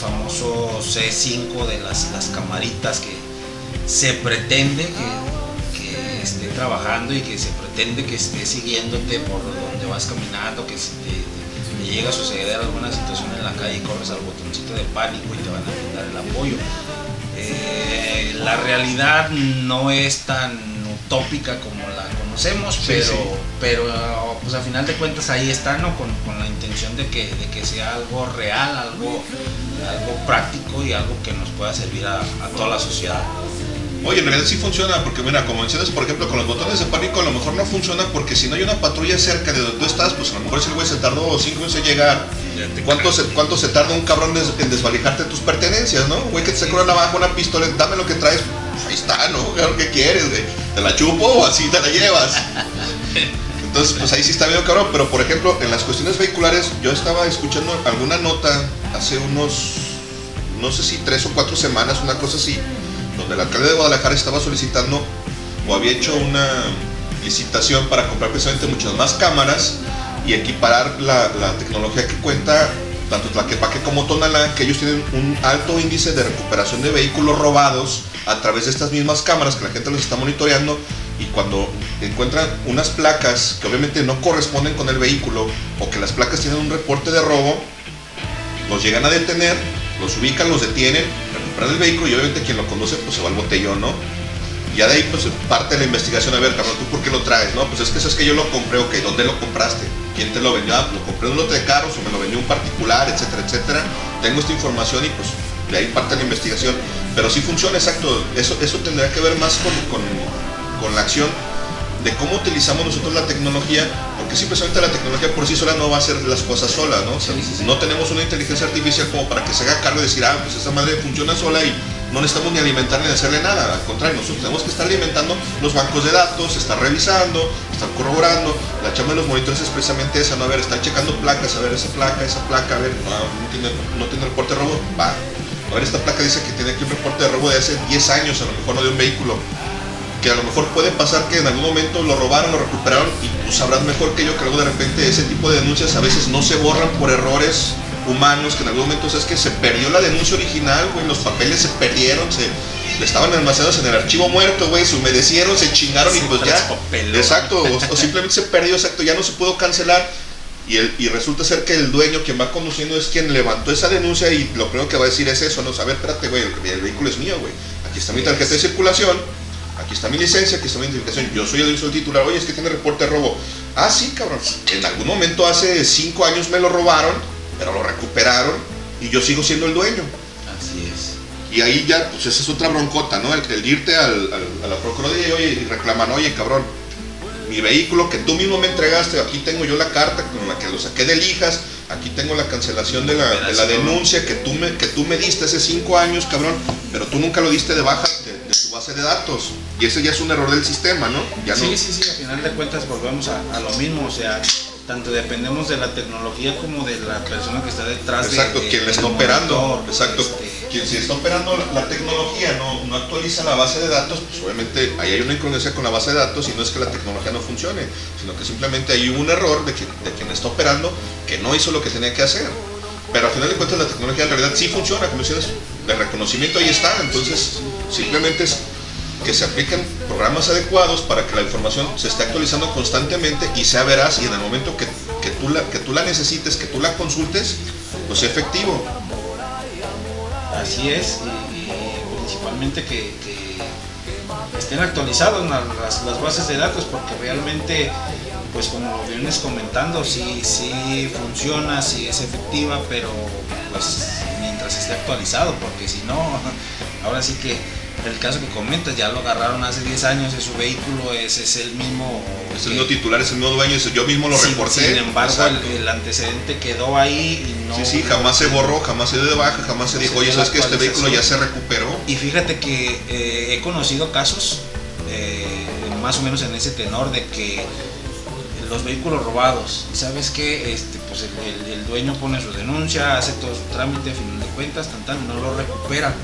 famoso C5 de las, las camaritas que se pretende que, esté trabajando y que se pretende que esté siguiéndote por donde vas caminando, que si te, llega a suceder alguna situación en la calle y corres al botoncito de pánico y te van a brindar el apoyo. Eh, la realidad no es tan utópica como la conocemos, Sí, pero, sí. pero pues a final de cuentas ahí está, ¿no? Con, con la intención de que, de que sea algo real, algo, algo práctico y algo que nos pueda servir a, a toda la sociedad. Oye, en realidad sí funciona, porque mira, como mencionas, por ejemplo, con los botones de pánico a lo mejor no funciona porque si no hay una patrulla cerca de donde tú estás, pues a lo mejor ese güey se tardó cinco minutos en llegar. ¿Cuánto se, ¿Cuánto se tarda un cabrón des- en desvalijarte tus pertenencias, no? Un Güey que te saca una navaja, una pistola, dame lo que traes. Pues ahí está, ¿no? Claro que quieres, güey. ¿Te la chupo o así te la llevas? Entonces, pues ahí sí está medio cabrón. Pero, por ejemplo, en las cuestiones vehiculares, yo estaba escuchando alguna nota hace unos, no sé si tres o cuatro semanas, una cosa así, donde el alcalde de Guadalajara estaba solicitando o había hecho una licitación para comprar precisamente muchas más cámaras y equiparar la, la tecnología que cuenta tanto Tlaquepaque como Tonalá, que ellos tienen un alto índice de recuperación de vehículos robados a través de estas mismas cámaras que la gente los está monitoreando. Y cuando encuentran unas placas que obviamente no corresponden con el vehículo o que las placas tienen un reporte de robo, los llegan a detener, los ubican, los detienen, recuperan el vehículo y obviamente quien lo conduce pues se va al botellón, ¿no? Y ya de ahí pues parte la investigación, a ver, cabrón, ¿tú por qué lo traes? No, pues es que es que yo lo compré, ok, ¿dónde lo compraste? ¿Quién te lo vendió? Ah, lo compré en un lote de carros o me lo vendió un particular, etcétera, etcétera. Tengo esta información y pues de ahí parte la investigación. Pero sí funciona, exacto. Eso, eso tendrá que ver más con, con, con la acción de cómo utilizamos nosotros la tecnología, porque simplemente la tecnología por sí sola no va a hacer las cosas sola, ¿no? O sea, Sí, sí, sí. no tenemos una inteligencia artificial como para que se haga cargo y decir, ah, pues esa madre funciona sola y no necesitamos ni alimentar ni hacerle nada. Al contrario, nosotros tenemos que estar alimentando los bancos de datos, estar revisando, estar corroborando. La chamba de los monitores es precisamente esa, ¿no? A ver, estar checando placas, a ver esa placa, esa placa, a ver, no, no tiene, no tiene reporte de robo, va. A ver, esta placa dice que tiene aquí un reporte de robo de hace 10 años, a lo mejor no de un vehículo. Que a lo mejor puede pasar que en algún momento lo robaron, lo recuperaron y tú sabrás mejor que yo que luego de repente ese tipo de denuncias a veces no se borran por errores humanos, que en algún momento es que se perdió la denuncia original, güey, los papeles se perdieron, se estaban almacenados en el archivo muerto, güey, se humedecieron, se chingaron y pues ya. papelón. Exacto, o, o simplemente se perdió, exacto, ya no se pudo cancelar. Y, el, y resulta ser que el dueño, quien va conduciendo, es quien levantó esa denuncia y lo primero que va a decir es eso, no, a ver, espérate, güey, el, el vehículo es mío, güey. Aquí está mi tarjeta de circulación, aquí está mi licencia, aquí está mi identificación, yo soy el, soy el titular, oye, es que tiene reporte de robo. Ah, sí, cabrón, en algún momento hace cinco años me lo robaron, pero lo recuperaron y yo sigo siendo el dueño. Así es. Y ahí ya, pues esa es otra broncota, ¿no? El, el irte al, al- a la Procuraduría y, oye, y reclaman, oye, cabrón, mi vehículo que tú mismo me entregaste, aquí tengo yo la carta con la que lo saqué de lijas, aquí tengo la cancelación de la, de la Cancelación. denuncia que tú, me, que tú me diste hace cinco años, cabrón, pero tú nunca lo diste de baja de, de tu base de datos. Y ese ya es un error del sistema, ¿no? Ya sí, no. sí, sí, al final de cuentas volvemos a, a lo mismo, o sea, tanto dependemos de la tecnología como de la persona que está detrás de- Exacto, de, quien le del está operando. monitor, Exacto. este, Quien si está operando la, la tecnología no, no actualiza la base de datos, pues obviamente ahí hay una incongruencia con la base de datos y no es que la tecnología no funcione, sino que simplemente hay un error de, quien- de quien está operando que no hizo lo que tenía que hacer. Pero al final de cuentas la tecnología en realidad sí funciona, como dices, de reconocimiento ahí está, entonces simplemente es que se apliquen programas adecuados para que la información se esté actualizando constantemente y sea veraz y en el momento que, que tú, la, que tú la necesites, que tú la consultes, pues sea efectivo. Así es, y, principalmente que, estén actualizadas la- las, las bases de datos, porque realmente, pues como lo vienes comentando, sí, sí funciona, sí es efectiva, pero pues mientras esté actualizado, porque si no, ahora sí que el caso que comentas, ya lo agarraron hace 10 años, es su vehículo, es, es el mismo... Es el mismo titular, es el mismo dueño, yo mismo lo sin, reporté. sin embargo, el, antecedente quedó ahí y no... Sí, sí, jamás se borró, jamás se dio de baja, jamás se dijo, oye, ¿sabes que este vehículo ya se recuperó? Y fíjate que eh, he conocido casos eh, más o menos en ese tenor de que los vehículos robados, y sabes que este, pues el, el- el dueño pone su denuncia, hace todo su trámite, a final de cuentas, tan, tan, no lo recupera.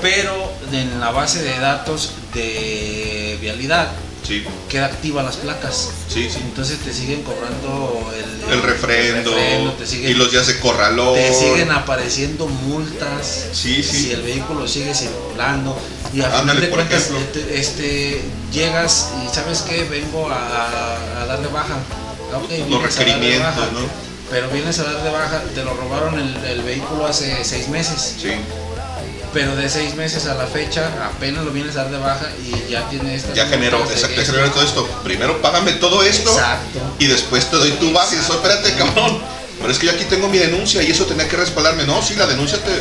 Pero en la base de datos de vialidad Sí, queda activa las placas. sí, sí. Entonces te siguen cobrando el, El refrendo, refrendo, te siguen, y los días de corralón. te siguen apareciendo multas Sí, sí. si el vehículo sigue circulando y al Ándale, final de cuentas este, este, llegas y sabes que vengo a, a darle baja Ah, darle requerimientos, baja, ¿no? pero vienes a dar de baja te lo robaron el, el vehículo hace seis meses Sí, pero de seis meses a la fecha apenas lo vienes a dar de baja y ya tiene esta ya generó, exacto, generó todo esto. Primero págame todo esto exacto y después te doy tu baja y dices, "Oh, espérate, cabrón. Pero es que yo aquí tengo mi denuncia y eso tenía que respaldarme. No, sí, la denuncia te,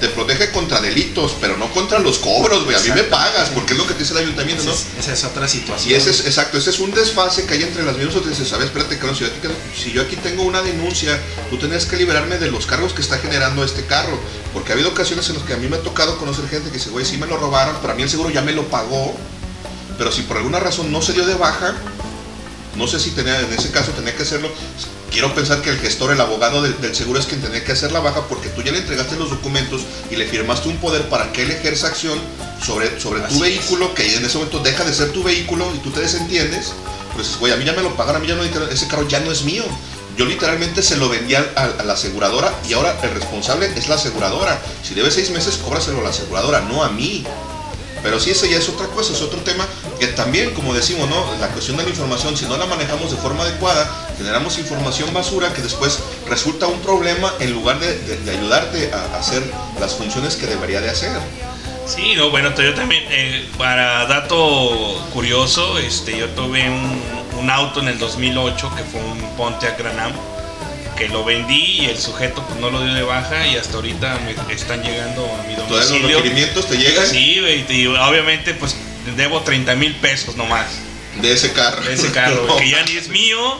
te protege contra delitos, pero no contra los cobros, güey. A mí me pagas, porque es lo que te dice el ayuntamiento, esa ¿no? es, esa es otra situación Y ese es, exacto, ese es un desfase que hay entre las mismas. Dices, sabes, espérate, cabrón, si yo, aquí, si yo aquí tengo una denuncia, tú tenías que liberarme de los cargos que está generando este carro. Porque ha habido ocasiones en las que a mí me ha tocado conocer gente que dice, güey, sí me lo robaron, pero a mí el seguro ya me lo pagó. Pero si por alguna razón no se dio de baja, no sé si tenía, en ese caso tenía que hacerlo. Quiero pensar que el gestor, el abogado del, del seguro es quien tenía que hacer la baja porque tú ya le entregaste los documentos y le firmaste un poder para que él ejerza acción sobre, sobre Así tu es. vehículo, que en ese momento deja de ser tu vehículo y tú te desentiendes. Pues, güey, a mí ya me lo pagaron, a mí ya no, ese carro ya no es mío. Yo literalmente se lo vendí a, a- a la aseguradora y ahora el responsable es la aseguradora. Si debe seis meses, cóbraselo a la aseguradora, no a mí. Pero sí, eso ya es otra cosa, es otro tema que también, como decimos, ¿no? La cuestión de la información, si no la manejamos de forma adecuada, generamos información basura que después resulta un problema en lugar de, ayudarte a hacer las funciones que debería de hacer. Sí, no, bueno, yo también, eh, para dato curioso, este, yo tuve un, auto en el 2008 que fue un Pontiac Gran Am, que lo vendí y el sujeto pues no lo dio de baja y hasta ahorita me están llegando a mi Todos los domicilio. requerimientos te llegan Sí, y obviamente pues debo 30 mil pesos nomás de ese carro. de ese carro, No. que ya ni es mío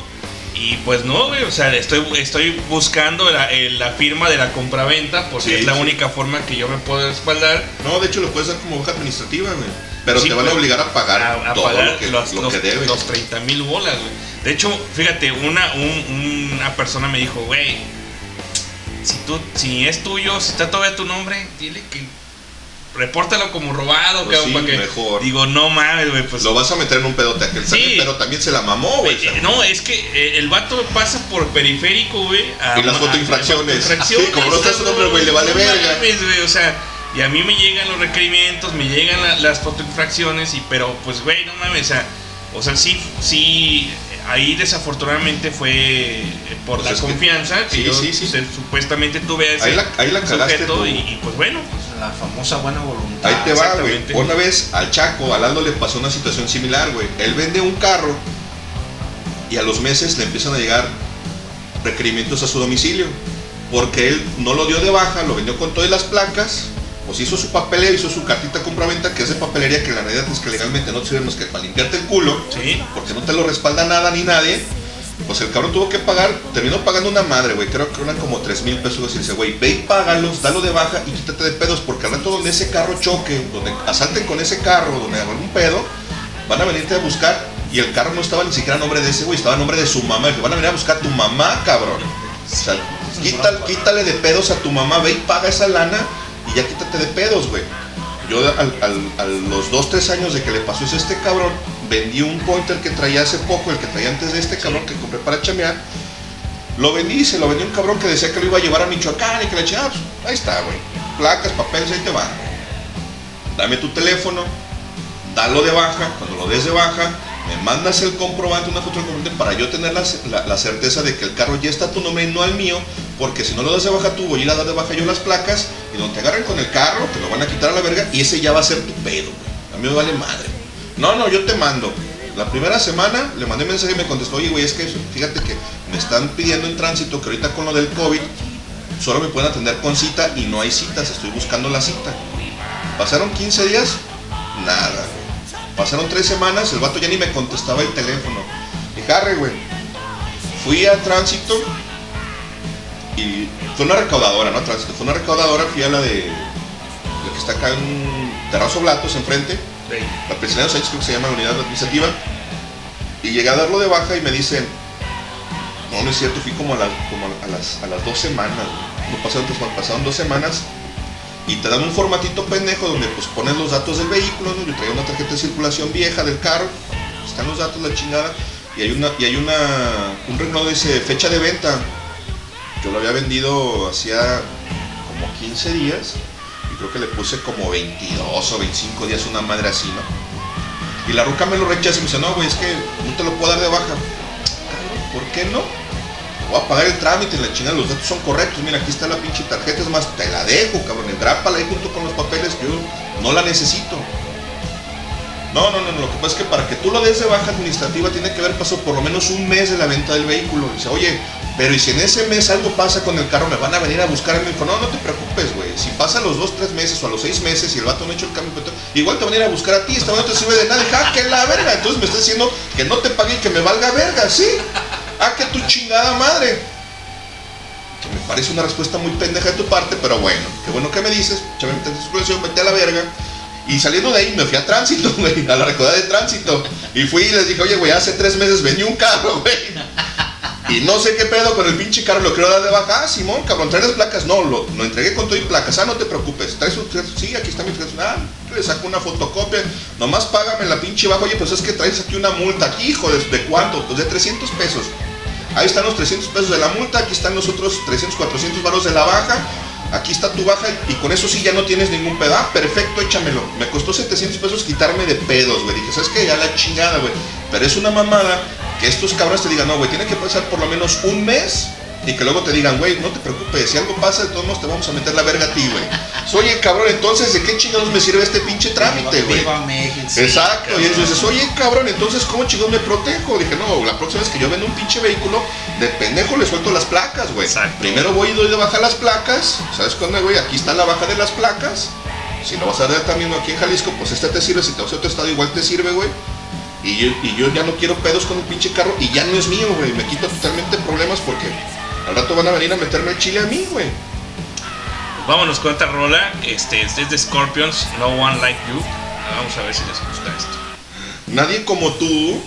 Y pues no, güey, o sea, estoy, estoy buscando la, la firma de la compraventa porque Sí, es la sí. única forma que yo me puedo respaldar No, de hecho lo puedes dar como baja administrativa, güey. Pero Sí, te van a obligar a pagar a, a todo pagar lo que, los, lo los, que debes. los 30 mil bolas, güey. De hecho, fíjate, una, un- una persona me dijo, güey, si, tú, si es tuyo, si está todavía tu nombre, dile que repórtalo como robado, Pues cabrón, sí, para que- mejor. Digo, no mames, güey, pues... Lo vas a meter en un pedote aquel Sí. pero también se la mamó, güey. Eh, no, es que eh, el vato pasa por periférico, güey. Y las fotoinfracciones. a- fotoinfracciones, Sí, como no está su nombre, güey, le vale no verga. mames, güey, o sea, y a mí me llegan los requerimientos, me llegan la- las fotoinfracciones, y pero pues, güey, no mames, o sea, o sea, sí, sí, ahí desafortunadamente fue eh, por Pues la que- confianza que sí, yo sí, sí. supuestamente tuve a ese Ahí la- ahí la sujeto, tú. y, y, pues bueno, pues, La famosa buena voluntad. Ahí te va, güey. Una vez al Chaco, al Aldo le pasó una situación similar, güey. Él vende un carro y a los meses le empiezan a llegar requerimientos a su domicilio. Porque él no lo dio de baja, lo vendió con todas las placas, pues hizo su papeleo, hizo su cartita compra-venta, que es de papelería que la realidad es que legalmente no sirve más que para limpiarte el culo, sí, porque no te lo respalda nada ni nadie. Pues el cabrón tuvo que pagar, terminó pagando una madre, güey. Creo que eran como 3 mil pesos. Y dice, güey, ve y págalos, dalo de baja y quítate de pedos. Porque al rato donde ese carro choque, donde asalten con ese carro, donde hagan un pedo, van a venirte a buscar. Y el carro no estaba ni siquiera a nombre de ese, güey, estaba a nombre de su mamá. Y van a venir a buscar a tu mamá, cabrón. O sea, quítale, quítale de pedos a tu mamá, ve y paga esa lana ya quítate de pedos, güey. Yo al- al- a los 2, 3 años de que le pasó eso a este cabrón, vendí un pointer que traía hace poco, el que traía antes de este cabrón que compré para chamear. Lo vendí, se lo vendí a un cabrón que decía que lo iba a llevar a Michoacán y que le decía, ah, pues, ahí está, güey. Placas, papeles, ahí te van. Dame tu teléfono, dalo de baja, cuando lo des de baja, me mandas el comprobante, una foto del comprobante para yo tener la, la- certeza de que el carro ya está a tu nombre y no al mío, porque si no lo das de baja tú, voy a ir a dar de baja yo las placas y donde te agarren con el carro, te lo van a quitar a la verga y ese ya va a ser tu pedo, güey. A mí me vale madre. No, no, yo te mando. La primera semana le mandé mensaje y me contestó, oye, güey, es que fíjate que me están pidiendo en tránsito que ahorita con lo del COVID solo me pueden atender con cita y no hay citas, estoy buscando la cita. Pasaron 15 días, nada. Pasaron 3 semanas, el vato ya ni me contestaba el teléfono. Y Harry, güey, fui a tránsito y fue una recaudadora, ¿no? Tránsito, fue una recaudadora, fui a la de, la que está acá en Terrazo Blatos, enfrente, la presidencia de los Hechos, creo que se llama la unidad administrativa, y llegué a darlo de baja y me dicen, no, no es cierto, fui como a, la- como a las, a las dos semanas, no pasaron tres pasaron dos semanas, y te dan un formatito pendejo donde pues pones los datos del vehículo, ¿no? yo traía una tarjeta de circulación vieja del carro, están los datos, la chingada, y hay una, y hay una, un renglón dice fecha de venta, yo lo había vendido hacía como 15 días, y creo que le puse como 22 o 25 días, una madre así, ¿no? Y la ruca me lo rechaza y me dice, no, güey, es que no te lo puedo dar de baja. ¿por qué no? Voy a pagar el trámite, la chingada, los datos son correctos. Mira, aquí está la pinche tarjeta, es más, te la dejo, cabrón, engrápala ahí junto con los papeles, yo no la necesito. No, no, no, lo que pasa es que para que tú lo des de baja administrativa tiene que haber pasado por lo menos un mes de la venta del vehículo. Dice, oye, pero y si en ese mes algo pasa con el carro, me van a venir a buscar. Y me dijo, no, no te preocupes, güey. Si pasa los dos, tres meses o a los seis meses y el vato no ha hecho el cambio, pues, igual te van a ir a buscar a ti. Esta no te sirve de nada. Dije, ah, que la verga. Entonces me está diciendo que no te pague y que me valga verga, ¿sí? Ah, que tu chingada madre. Que me parece una respuesta muy pendeja de tu parte, pero bueno, qué bueno que me dices. Échame mi circulación, vete a la verga. Y saliendo de ahí me fui a tránsito, güey, a la recordada de tránsito. Y fui y les dije, oye, güey, hace tres meses vendí un carro, güey. Y no sé qué pedo con el pinche carro, lo quiero dar de baja. Ah, Simón, cabrón, trae las placas. No, lo, lo entregué con todo y placas. Ah, no te preocupes. Traes su. Sí, aquí está mi Ah, le saco una fotocopia. Nomás págame la pinche baja. Oye, pues es que traes aquí una multa. Aquí, hijo, ¿de, de cuánto? Pues de 300 pesos. Ahí están los 300 pesos de la multa. Aquí están los otros 300, 400 varos de la baja. Aquí está tu baja y con eso sí ya no tienes ningún pedo. Ah, perfecto, échamelo. Me costó 700 pesos quitarme de pedos, güey. Dije, ¿sabes qué? Ya la chingada, güey. Pero es una mamada que estos cabrones te digan, no, güey, tiene que pasar por lo menos un mes y que luego te digan, güey, no te preocupes, si algo pasa, de todos modos te vamos a meter la verga a ti, güey. Oye, cabrón, entonces, ¿de qué chingados me sirve este pinche trámite, güey? Exacto, y entonces dices, oye cabrón, entonces ¿cómo chingón me protejo? Dije, no, la próxima vez que yo vendo un pinche vehículo, de pendejo le suelto las placas, güey. Exacto. Primero voy y doy de baja las placas, ¿sabes cuándo, güey? Aquí está la baja de las placas. Si lo vas a dar también aquí en Jalisco, pues este te sirve, si te vas a otro estado igual te sirve, güey. Y yo, ya no quiero pedos con un pinche carro y ya no es mío, güey. Me quito totalmente problemas porque al rato van a venir a meterme el chile a mí, güey. Vámonos con esta rola. Este, este es de Scorpions, No One Like You. Vamos a ver si les gusta esto. Nadie como tú.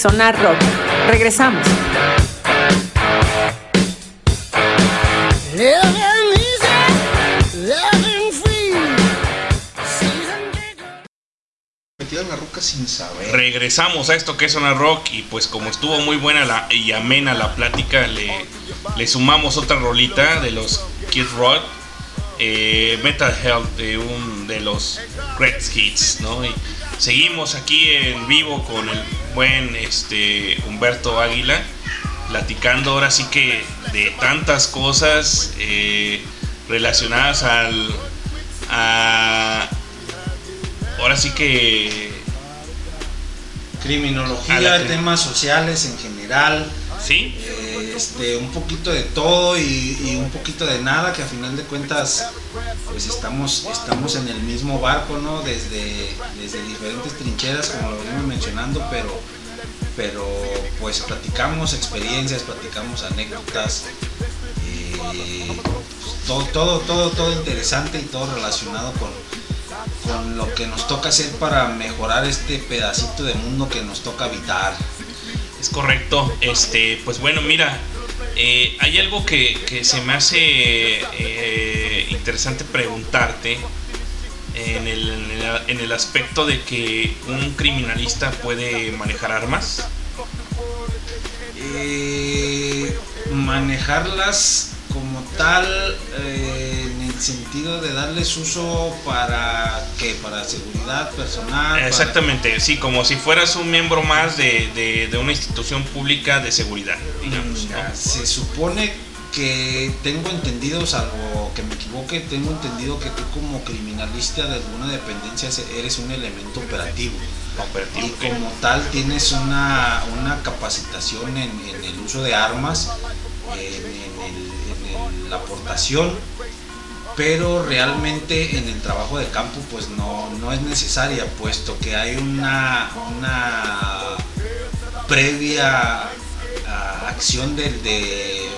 Sonar Rock. Regresamos. En la sin saber. Regresamos a esto que es Zona Rock y pues como estuvo muy buena la, y amena la plática, le, le sumamos otra rolita de los Kid Rock, eh, Metal Health de un de los Great Hits, ¿no? Y seguimos aquí en vivo con el buen este Humberto Águila, platicando ahora sí que de tantas cosas eh, relacionadas al a ahora sí que Criminología, temas sociales en general. sí eh, este, un poquito de todo y, un poquito de nada, que a final de cuentas pues estamos, estamos en el mismo barco, ¿no? Desde, desde diferentes trincheras, como lo venimos mencionando, pero, pero pues platicamos experiencias, platicamos anécdotas, eh, todo, todo, todo, todo interesante y todo relacionado con, con lo que nos toca hacer para mejorar este pedacito de mundo que nos toca habitar. Es correcto. Este, pues bueno, mira, eh, hay algo que, que se me hace eh, interesante preguntarte en el, en, el, aspecto de que un criminalista puede manejar armas. Eh, manejarlas como tal eh, sentido de darles uso para que para seguridad personal para- Exactamente, sí, como si fueras un miembro más de, de- de una institución pública de seguridad, digamos. ¿no? Mira, se supone que tengo entendido, salvo que me equivoque, tengo entendido que tú como criminalista de alguna dependencia eres un elemento operativo. Operativo, y como tal tienes una, una capacitación en, en el uso de armas, en, en el- en la aportación, pero realmente en el trabajo de campo pues no, no es necesaria, puesto que hay una, una previa a, acción del de,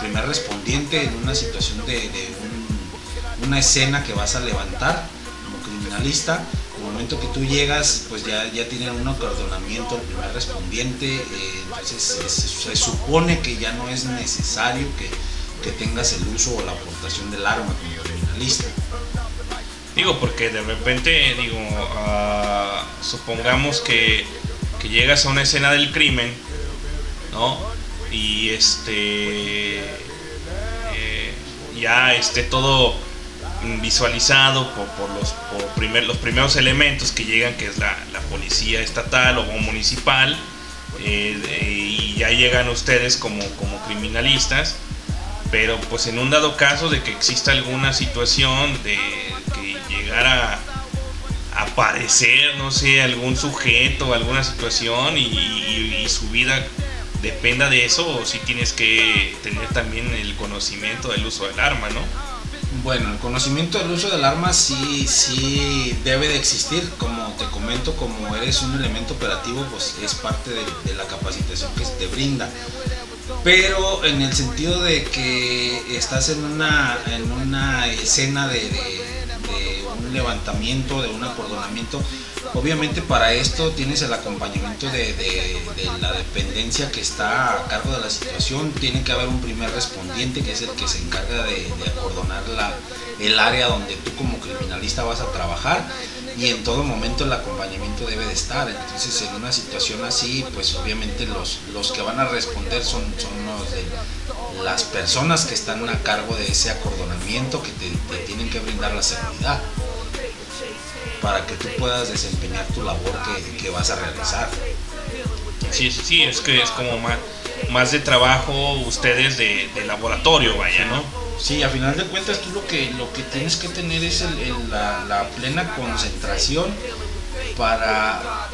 primer respondiente en una situación de, de un- una escena que vas a levantar como criminalista. En el momento que tú llegas, pues ya, ya tienen un acordonamiento el primer respondiente, eh, entonces se supone que ya no es necesario que, que tengas el uso o la aportación del arma como criminalista. Digo, porque de repente, digo, ah, supongamos que, que llegas a una escena del crimen, ¿no? Y este. eh, ya esté todo visualizado por, los, por primeros elementos que llegan, que es la, policía estatal o municipal, eh, y ya llegan ustedes como, como criminalistas pero pues en un dado caso de que exista alguna situación de que llegara a aparecer, no sé, algún sujeto, alguna situación y, su vida dependa de eso, o si tienes que tener también el conocimiento del uso del arma, ¿no? Bueno, el conocimiento del uso del arma sí, sí debe de existir. Como te comento, como eres un elemento operativo, pues es parte de, de la capacitación que te brinda. Pero en el sentido de que estás en una, en una escena de, un levantamiento, de un acordonamiento, obviamente para esto tienes el acompañamiento de, la dependencia que está a cargo de la situación. Tiene que haber un primer respondiente que es el que se encarga de, acordonar el área donde tú como criminalista vas a trabajar y en todo momento el acompañamiento debe de estar. Entonces en una situación así, pues obviamente los, los que van a responder son, son los de las personas que están a cargo de ese acordonamiento que te, tienen que brindar la seguridad para que tú puedas desempeñar tu labor que, que vas a realizar. Sí, sí, sí, es que es como más, más de trabajo ustedes de, de laboratorio, vaya, ¿no? Sí, a final de cuentas tú lo que, lo que tienes que tener es la plena concentración para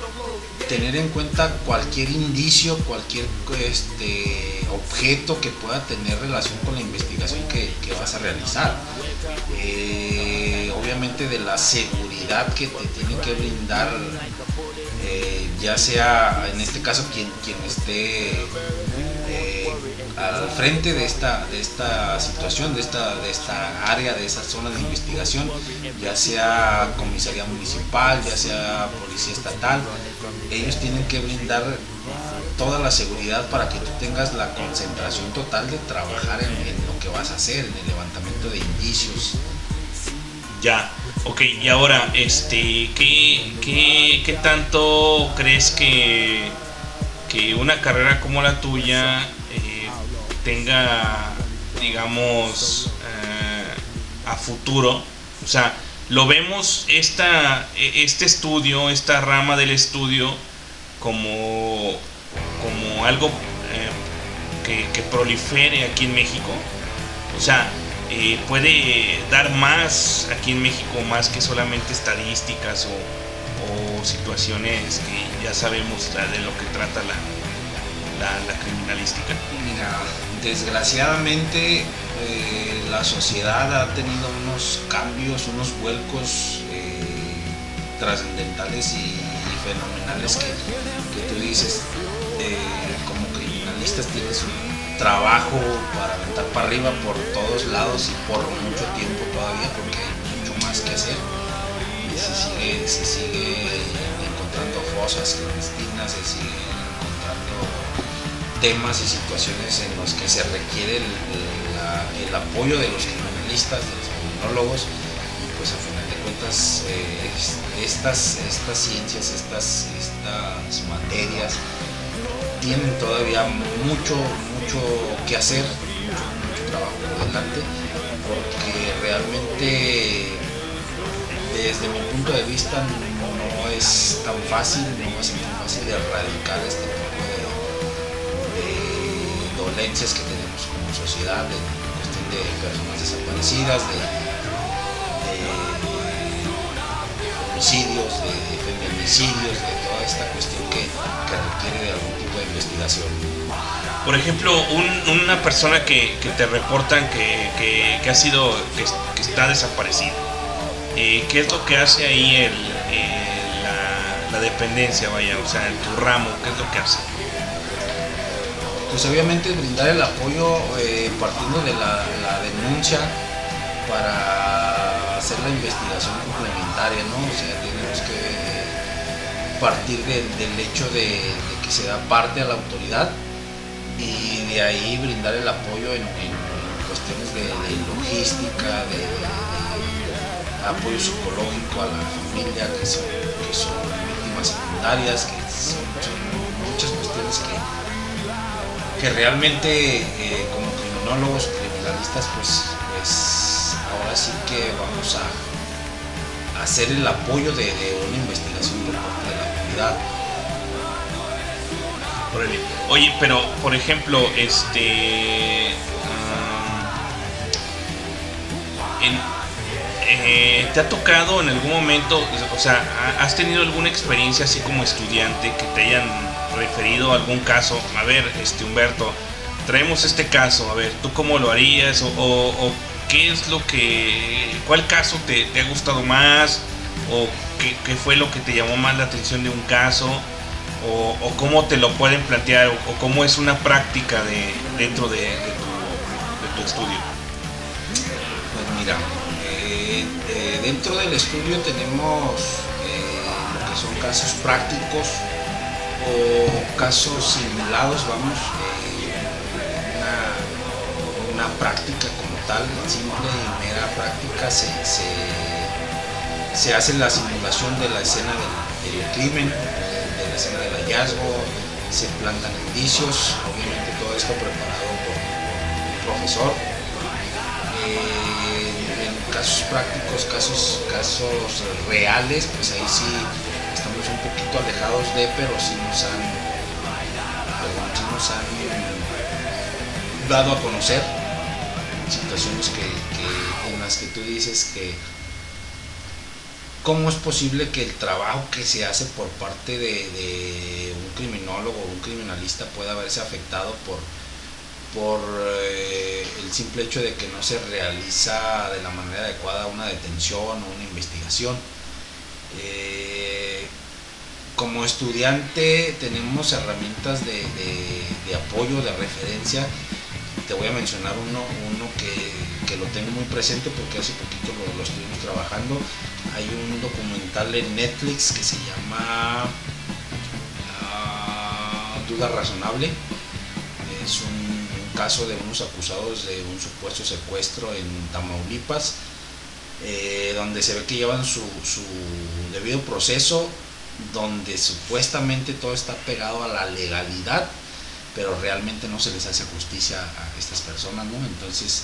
tener en cuenta cualquier indicio, cualquier este, objeto que pueda tener relación con la investigación que, que vas a realizar. Eh, obviamente de la seguridad que te tiene que brindar, eh, ya sea en este caso quien, quien esté al frente de esta, de esta situación, de esta, de esta área, de esa zona de investigación, ya sea comisaría municipal, ya sea policía estatal, ellos tienen que brindar toda la seguridad para que tú tengas la concentración total de trabajar en, en lo que vas a hacer, en el levantamiento de indicios. Ya, ok, y ahora, este, ¿qué, qué, qué tanto crees que, que una carrera como la tuya eh, tenga, digamos, eh, a futuro? O sea, lo vemos esta, e- este estudio, esta rama del estudio, como, como algo eh, que, que prolifere aquí en México. O sea, puede dar más aquí en México, más que solamente estadísticas o, o situaciones que ya sabemos de lo que trata la, la, criminalística. Mira, desgraciadamente eh, la sociedad ha tenido unos cambios, unos vuelcos eh, trascendentales y, fenomenales que, que tú dices, eh, como criminalistas tienes un trabajo para aventar para arriba por todos lados y por mucho tiempo todavía porque hay mucho más que hacer se sigue, se sigue encontrando fosas clandestinas, se sigue encontrando temas y situaciones en los que se requiere el, apoyo de los criminalistas, de los criminólogos, y pues a final de cuentas eh, es- estas, estas ciencias, estas, estas materias tienen todavía mucho, mucho que hacer, mucho trabajo por delante, porque realmente desde mi punto de vista no es tan fácil, no ser tan fácil de erradicar este tipo de, dolencias que tenemos como sociedad, de cuestión de personas desaparecidas, de, homicidios, de, de feminicidios, de toda esta cuestión que, requiere de algún tipo de investigación. Por ejemplo, un- una persona que, te reportan que, que- ha sido, que, está desaparecido, eh, ¿qué es lo que hace ahí el, eh, la, dependencia, vaya, o sea, en tu ramo, qué es lo que hace? Pues obviamente brindar el apoyo eh, partiendo de la, denuncia para hacer la investigación complementaria, ¿no? O sea, tenemos que partir del, hecho de, que se da parte a la autoridad y de ahí brindar el apoyo en, cuestiones de, logística, de apoyo psicológico a la familia que son, que son víctimas secundarias, que son, muchas cuestiones que, que realmente eh, como criminólogos, criminalistas, pues, pues ahora sí que vamos a, hacer el apoyo de, una investigación por parte de la. Órale. Oye, pero por ejemplo, este. ah, eh, ¿Te ha tocado en algún momento, o sea, ha- has tenido alguna experiencia así como estudiante que te hayan referido a algún caso? A ver, este Humberto, traemos este caso, a ver, ¿tú cómo lo harías? ¿O, qué es lo que, cuál caso te, ha gustado más? ¿O qué, fue lo que te llamó más la atención de un caso? o, cómo te lo pueden plantear o, cómo es una práctica de, dentro de, de tu, de tu estudio. Pues mira, eh, eh, dentro del estudio tenemos eh, lo que son casos prácticos o casos simulados, vamos, eh, una, una práctica como tal, simple y mera práctica, se, se, se hace la simulación de la escena del, del crimen, de la escena del hallazgo, se plantan indicios, obviamente todo esto preparado por, por un profesor. En casos prácticos, casos, casos reales, pues ahí sí estamos un poquito alejados de, pero sí nos han, perdón, sí nos han dado a conocer situaciones que, en las que tú dices que cómo es posible que el trabajo que se hace por parte de, de un criminólogo o un criminalista pueda verse afectado por, por eh, el simple hecho de que no se realiza de la manera adecuada una detención o una investigación. Eh, como estudiante tenemos herramientas de, de- de apoyo, de referencia. Te voy a mencionar uno, uno que, que lo tengo muy presente porque hace poquito lo, lo estuvimos trabajando. Hay un documental en Netflix que se llama ah, Duda Razonable. Es un caso de unos acusados de un supuesto secuestro en Tamaulipas, eh, donde se ve que llevan su, su debido proceso, donde supuestamente todo está pegado a la legalidad, pero realmente no se les hace justicia a estas personas, ¿no? Entonces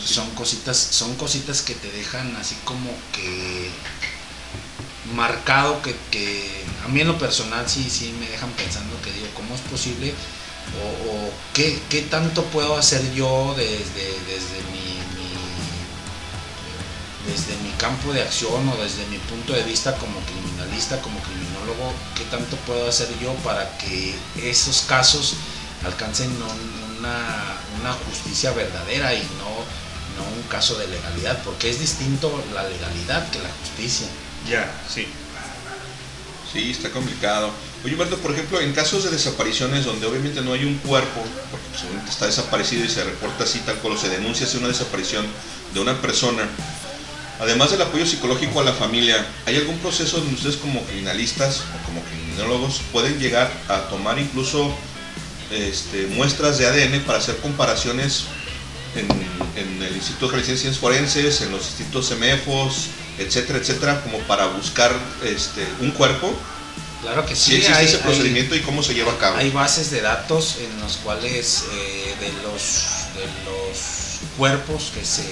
sí. son cositas, son cositas que te dejan así como que marcado que, que a mí en lo personal sí, sí me dejan pensando que digo, ¿cómo es posible? O, qué, qué tanto puedo hacer yo desde, desde mi, mi- desde mi campo de acción o desde mi punto de vista como criminalista, como criminólogo, qué tanto puedo hacer yo para que esos casos alcancen un- una, una justicia verdadera y no, no un caso de legalidad, porque es distinto la legalidad que la justicia. Ya, sí. Está complicado. Oye, Humberto, por ejemplo, en casos de desapariciones donde obviamente no hay un cuerpo, porque pues, está desaparecido y se reporta así tal cual, o se denuncia así una desaparición de una persona, además del apoyo psicológico a la familia, ¿hay algún proceso donde ustedes como criminalistas o como criminólogos pueden llegar a tomar incluso este, muestras de ADN para hacer comparaciones en, en el Instituto de Ciencias Forenses, en los institutos CEMEFOS, etcétera, etcétera, como para buscar este, un cuerpo? Claro que Si sí, existe hay, ese hay- procedimiento y cómo se lleva a cabo. hay bases de datos en los cuales eh, de, los, de los cuerpos que se,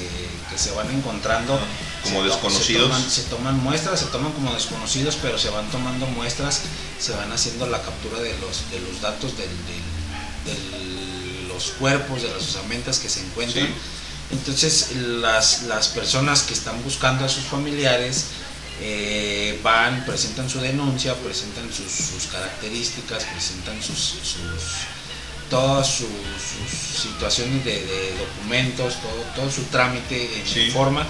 que se van encontrando Como se desconocidos. Se toman, se toman muestras, se toman como desconocidos, pero se van tomando muestras, se van haciendo la captura de los, de los datos del, del- de los cuerpos, de las osamentas que se encuentran. Sí. Entonces las, las personas que están buscando a sus familiares eh, van, presentan su denuncia, presentan sus, sus características, presentan sus, sus- todas sus, sus situaciones de, de documentos, todo, todo su trámite en Sí. forma.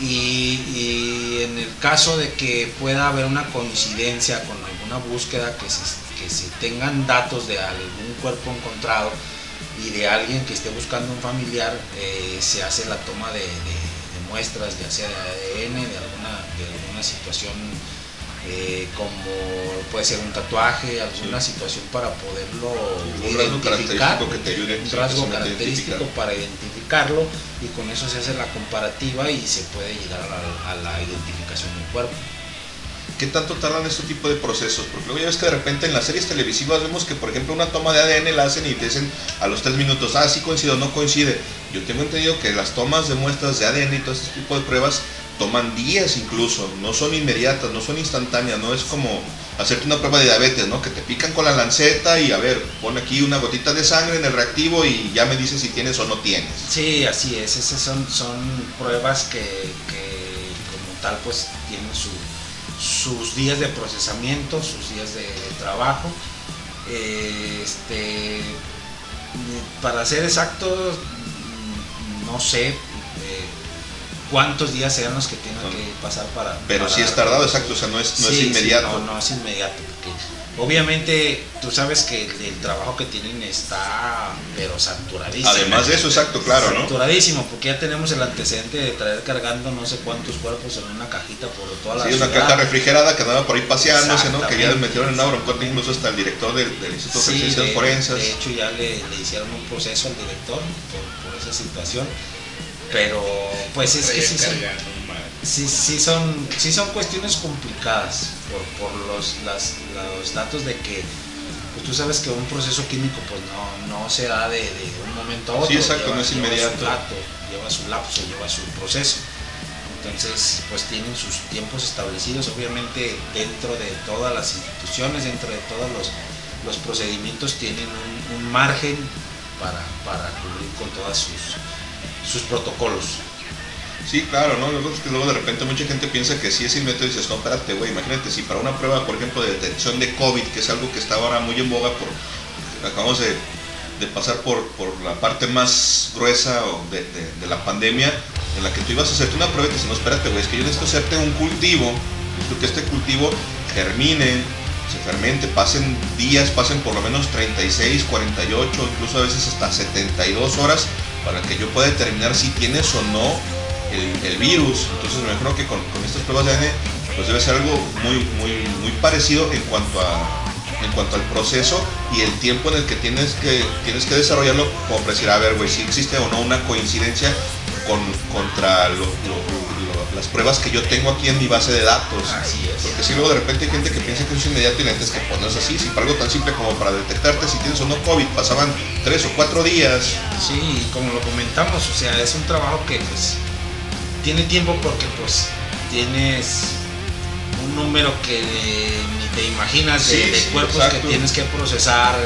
Y, y en el caso de que pueda haber una coincidencia con alguna búsqueda, que se, que se tengan datos de algún cuerpo encontrado y de alguien que esté buscando un familiar, eh, se hace la toma de, de- de muestras, ya sea de ADN, de alguna, de alguna situación eh, como puede ser un tatuaje, alguna situación para poderlo Un rasgo identificar, característico que te ayude un rasgo característico identificar. para identificarlo y con eso se hace la comparativa y se puede llegar a la, a la identificación del cuerpo. ¿Qué tanto tardan este tipo de procesos? Porque luego ya ves que de repente en las series televisivas vemos que, por ejemplo, una toma de ADN la hacen y te dicen a los tres minutos, ah, sí coincide o no coincide. Yo tengo entendido que las tomas de muestras de ADN y todo este tipo de pruebas toman días incluso, no son inmediatas, no son instantáneas, no es como hacerte una prueba de diabetes, ¿no? Que te pican con la lanceta y a ver, pon aquí una gotita de sangre en el reactivo y ya me dices si tienes o no tienes. Sí, así es, esas son, son pruebas que, que como tal pues tienen su- sus días de procesamiento, sus días de, trabajo. Eh, Este, para ser exactos, mm, no sé eh, cuántos días sean los que tengan que pasar para... Pero para sí es tardado, exacto, o sea, no es, no es sí, inmediato. no, no es inmediato, porque obviamente tú sabes que el, el trabajo que tienen está, pero saturadísimo. Además de eso, exacto, claro, ¿no? Saturadísimo, porque ya tenemos el antecedente de traer cargando no sé cuántos cuerpos en una cajita por toda la Sí, una ciudad. caja refrigerada que andaba por ahí paseándose, ¿no? Que ya metieron en una broncota incluso hasta el director del, del Instituto de Sí, Ciencias de, Forenses. de hecho ya le, le hicieron un proceso al director por, por esa situación, pero pues es que sí sí, sí son, sí son cuestiones complicadas por, por los, las- los datos de que pues tú sabes que un proceso químico pues no, no se da de, de un momento a otro. Sí, exacto, no es lleva inmediato. Su dato, lleva su lapso, lleva su proceso. Entonces, pues tienen sus tiempos establecidos, obviamente dentro de todas las instituciones, dentro de todos los, los procedimientos tienen un, un margen para, para cubrir con todas sus, sus protocolos. Sí, claro, ¿no? Luego, luego de repente mucha gente piensa que sí es inmediato y dices, no, espérate, güey, imagínate si para una prueba, por ejemplo, de detección de COVID, que es algo que está ahora muy en boga por, acabamos de, pasar por, por la parte más gruesa de, la pandemia, en la que tú ibas a hacerte una prueba y te dices, no, espérate, güey, es que yo necesito hacerte un cultivo, que este cultivo germine, se fermente, pasen días, pasen por lo menos 36, 48, incluso a veces hasta 72 horas para que yo pueda determinar si tienes o no el, el virus. Entonces me imagino que con, con estas pruebas de ADN pues debe ser algo muy, muy, muy parecido en cuanto a en cuanto al proceso y el tiempo en el que tienes que tienes que desarrollarlo como para decir a ver güey si existe o no una coincidencia con contra lo- lo- lo- las pruebas que yo tengo aquí en mi base de datos Así es. porque si luego de repente hay gente que piensa que es inmediato y la neta es que pues no es así si para algo tan simple como para detectarte si tienes o no COVID pasaban tres o cuatro días Sí, como lo comentamos, o sea, es un trabajo que pues tiene tiempo porque pues tienes un número que ni te imaginas de, Sí, de sí, cuerpos que tienes que procesar,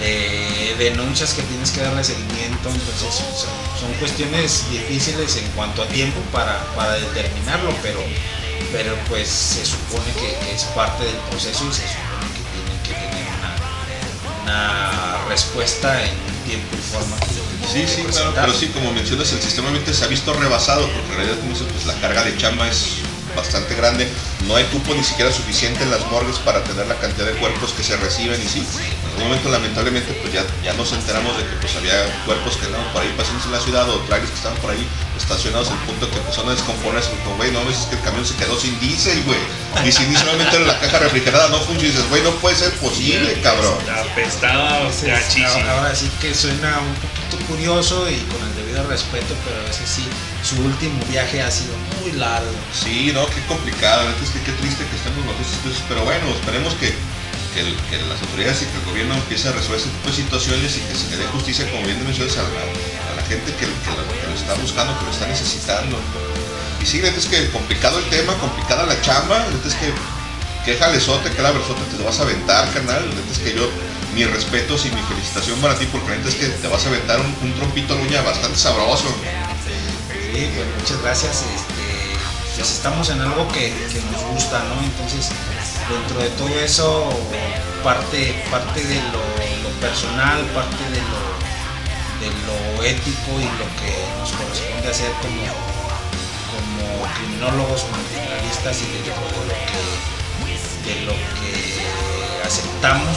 de denuncias que tienes que darle seguimiento, entonces son, son cuestiones difíciles en cuanto a tiempo para, para determinarlo, pero, pero pues se supone que, que es parte del proceso y se supone que tienen que tener una, una respuesta en tiempo y forma. que Sí, sí, claro, pero sí, como mencionas, el sistema obviamente se ha visto rebasado, porque en realidad, como dices, pues la carga de chamba es bastante grande, no hay cupo ni siquiera suficiente en las morgues para tener la cantidad de cuerpos que se reciben y sí, algún momento lamentablemente pues ya, ya nos enteramos de que pues había cuerpos que andaban por ahí pasando en la ciudad o trailers que estaban por ahí estacionados al punto que empezaron a descomponerse, como güey, no, es que el camión se quedó sin diésel, güey, y sin diésel solamente la caja refrigerada no funciona, y dices, güey, no puede ser posible, cabrón. Apestaba ahora, ahora sí que suena un poquito curioso y con el debido respeto, pero a veces sí, su último viaje ha sido muy largo. Sí, no, qué complicado, es que qué triste que estemos bajo cosas, pero bueno, esperemos que, que, el- que las autoridades y que el gobierno empiece a resolver este tipo de situaciones y que se le dé justicia, como bien mencionas, a la, a la gente que, lo, lo está buscando, que lo está necesitando. Y sí, neta es que complicado el tema, complicada la chamba, neta es que qué jalezote, qué labrazote te vas a aventar, carnal, neta es que yo, mis respetos y mi felicitación para ti, porque es que te vas a aventar un, un trompito uña bastante sabroso. Sí, pues muchas gracias. Pues estamos en algo que, que nos gusta, ¿no? Entonces, dentro de todo eso, parte, parte de lo, personal, parte de lo, de lo ético y lo que nos corresponde hacer como, como criminólogos, como criminalistas y de lo que, de lo que aceptamos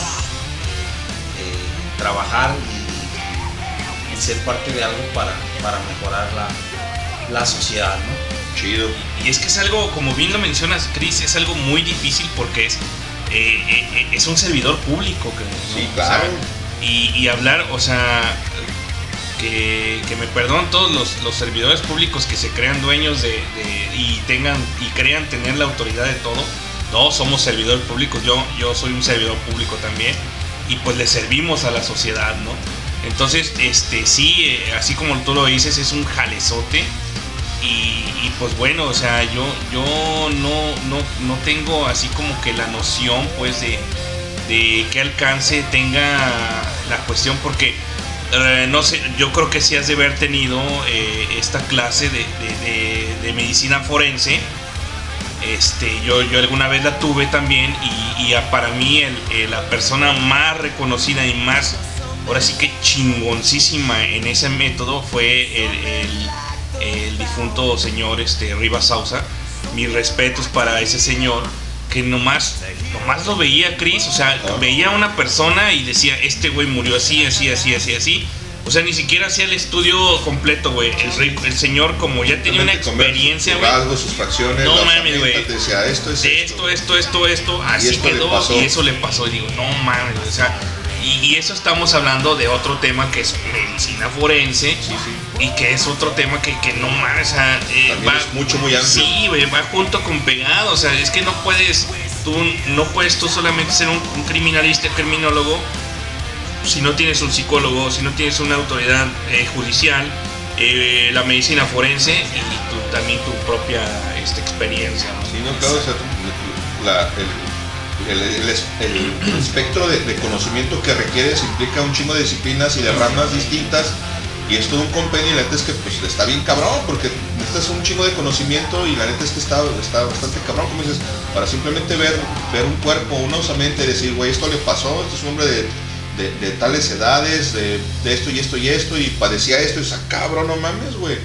eh, trabajar y, y ser parte de algo para, para mejorar la, la sociedad, ¿no? Chido. Y es que es algo, como bien lo mencionas, Chris, es algo muy difícil porque es, eh, eh, eh, es un servidor público. ¿no? Sí, O claro. sea, y, y hablar, o sea, que, que me perdonen todos los, los servidores públicos que se crean dueños de, de- y tengan y crean tener la autoridad de todo. Todos somos servidores públicos, yo, yo soy un servidor público también y pues le servimos a la sociedad, ¿no? Entonces, este sí, eh, así como tú lo dices, es un jalezote. Y, pues bueno, o sea, yo, yo no, no, no tengo así como que la noción pues de, de qué alcance tenga la cuestión porque eh, no sé, yo creo que sí has de haber tenido eh, esta clase de, de- medicina forense. Este, yo, yo alguna vez la tuve también y, para mí el- eh, la persona más reconocida y más, ahora sí que chingoncísima en ese método fue el- el difunto señor este, Rivas Sausa. Mis respetos para ese señor que nomás, nomás lo veía Chris, o sea, veía a una persona y decía, este güey murió así, así, así, así, así. O sea, ni siquiera hacía el estudio completo, güey. El, el señor, como ya tenía una experiencia, güey. rasgos, sus facciones, No mames, güey. Decía esto es de esto, esto, esto, esto, así esto quedó y eso le pasó. Y digo, no mames, o sea, y, y eso estamos hablando de otro tema que es medicina forense Sí, sí. y que es otro tema que, que no o sea, eh, También es mucho, muy amplio. Sí, va junto con pegado, o sea, es que no puedes, tú no puedes tú solamente ser un, un criminalista, criminólogo, si no tienes un psicólogo, si no tienes una autoridad eh, judicial, eh, la medicina forense y tu- también tu propia este, experiencia. ¿no? Sí, no, claro, o sea, la- el, el- el es- el espectro de, de conocimiento que requieres implica un chingo de disciplinas y de ramas distintas. Y es todo un compendio y la neta es que pues está bien cabrón, porque necesitas un chingo de conocimiento y la neta es que está, está bastante cabrón, como dices, para simplemente ver, ver un cuerpo, una osamenta y decir, güey, esto le pasó, este es un hombre de, de- de tales edades, de, de esto y esto y esto, y padecía esto, y dices, "Ah, cabrón, no mames, güey.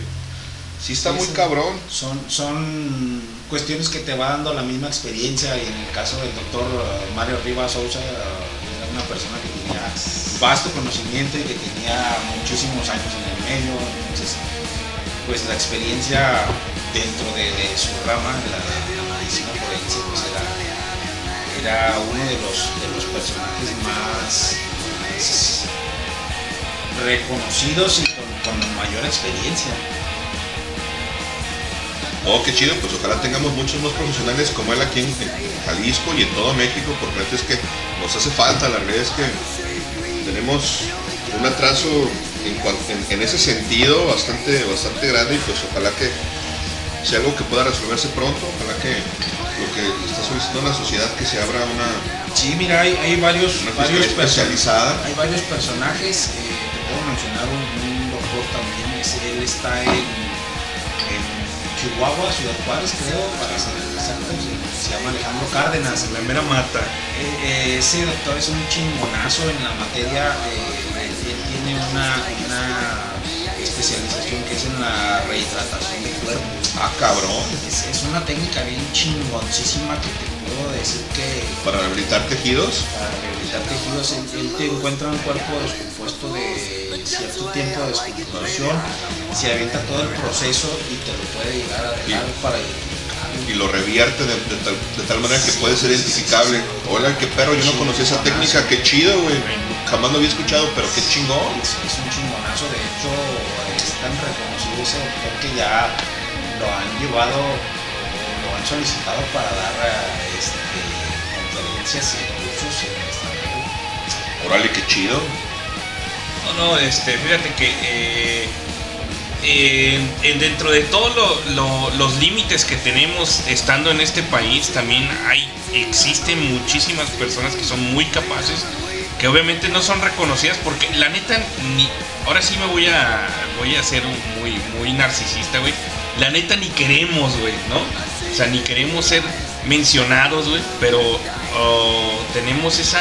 Sí está Sí, muy cabrón. Son, son cuestiones que te va dando la misma experiencia y en el caso del doctor Mario Rivas Sousa eh, era una persona que tenía vasto conocimiento y que tenía muchísimos años en el medio, entonces pues la experiencia dentro de, de su rama, la, la medicina forense, pues era, era uno de los, de los personajes más, reconocidos y con mayor experiencia. Oh, qué chido, pues ojalá tengamos muchos más profesionales como él aquí en, en Jalisco y en todo México, porque la neta es que nos hace falta, la realidad es que tenemos un atraso en, cuan- en- en ese sentido bastante, bastante grande y pues ojalá que sea algo que pueda resolverse pronto, ojalá que lo que está solicitando la sociedad que se abra una, Sí, mira, hay, hay varios, varios especializada. Hay varios personajes, eh, te puedo mencionar un, un doctor también, es- él está en Chihuahua, Ciudad Juárez, creo, para ser exacto, se, se llama Alejandro Cárdenas. La mera mata. Eh, eh, ese doctor es un chingonazo en la materia, eh, él, tiene una, una especialización que es en la rehidratación de cuerpo. Ah, cabrón, Es, es una técnica bien chingoncísima que te puedo decir que para rehabilitar tejidos. para rehabilitar tejidos, él, te encuentra un cuerpo descompuesto de cierto tiempo de descomposición, se avienta todo el proceso y te lo puede llegar a dejar para identificarlo. y lo revierte de, de tal, de tal manera que puede ser identificable. Hola, qué perro, yo no conocía esa técnica, qué chido, güey. Jamás lo había escuchado, pero qué chingón. Es, es un chingonazo, de hecho es tan reconocido ese doctor que ya lo han llevado, han solicitado para dar eh, este, conferencias y cursos en el extranjero. Órale, qué chido. No, no, este, fíjate que eh, eh, en- dentro de todos lo- lo- los límites que tenemos estando en este país, también hay, existen muchísimas personas que son muy capaces, que obviamente no son reconocidas porque la neta, ni, ahora sí me voy a, voy a ser muy, muy narcisista, güey. La neta ni queremos, güey, ¿no? O sea, ni queremos ser mencionados, güey, pero oh, tenemos esa,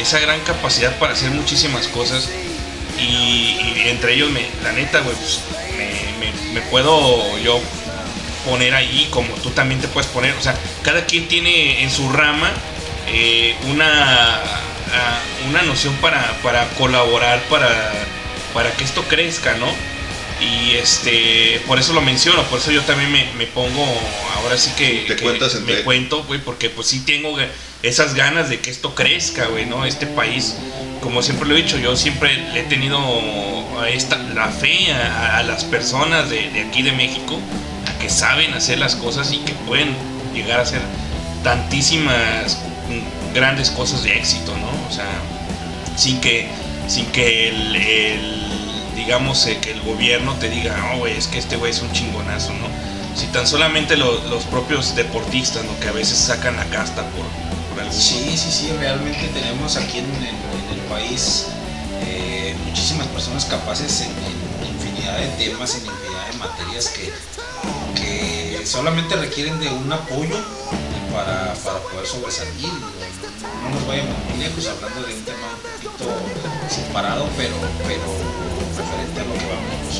esa gran capacidad para hacer muchísimas cosas y, entre ellos, me, la neta, güey, pues, me puedo yo poner ahí como tú también te puedes poner. O sea, cada quien tiene en su rama eh, una, ah, una noción para, para colaborar, para, para que esto crezca, ¿no? Y este, por eso lo menciono, por eso yo también me, me pongo, ahora sí que, Te que cuentas me entre- cuento, güey, porque pues sí tengo esas ganas de que esto crezca, güey, ¿no? Este país, como siempre lo he dicho, yo siempre le he tenido esta, la fe a, a las personas de, de aquí de México, a que saben hacer las cosas y que pueden llegar a hacer tantísimas grandes cosas de éxito, ¿no? O sea, sin que, sin que el, el, digamos, eh, que el gobierno te diga, no, güey, es que este güey es un chingonazo, ¿no? Si tan solamente lo- los propios deportistas, ¿no? Que a veces sacan la casta por, por algún Sí, sí, sí, realmente tenemos aquí en, en- en el país eh, muchísimas personas capaces en, en infinidad de temas, en infinidad de materias que, que solamente requieren de un apoyo para, para poder sobresalir. No nos vayamos muy lejos hablando de un tema un poquito separado, pero, pero referente a lo que vamos.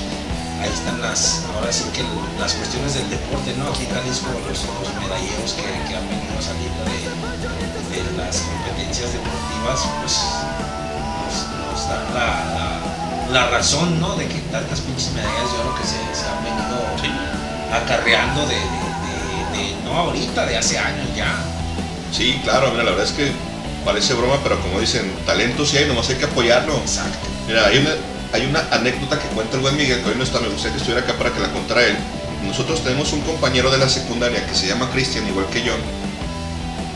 Ahí están las, ahora sí que las cuestiones del deporte, ¿no? Aquí en Jalisco los, los medalleros que, que han venido saliendo de, de las competencias deportivas, pues nos, nos dan la, la- la razón, ¿no? De que tantas pinches medallas de oro que se, se han venido acarreando de, de- de- de- no ahorita, de hace años ya. Sí, claro, mira, la verdad es que parece broma, pero como dicen, talento sí hay, nomás hay que apoyarlo. Exacto. Mira, hay una, hay una anécdota que cuenta el buen Miguel, que hoy no está, me gustaría que estuviera acá para que la contara él. Nosotros tenemos un compañero de la secundaria que se llama Cristian, igual que yo.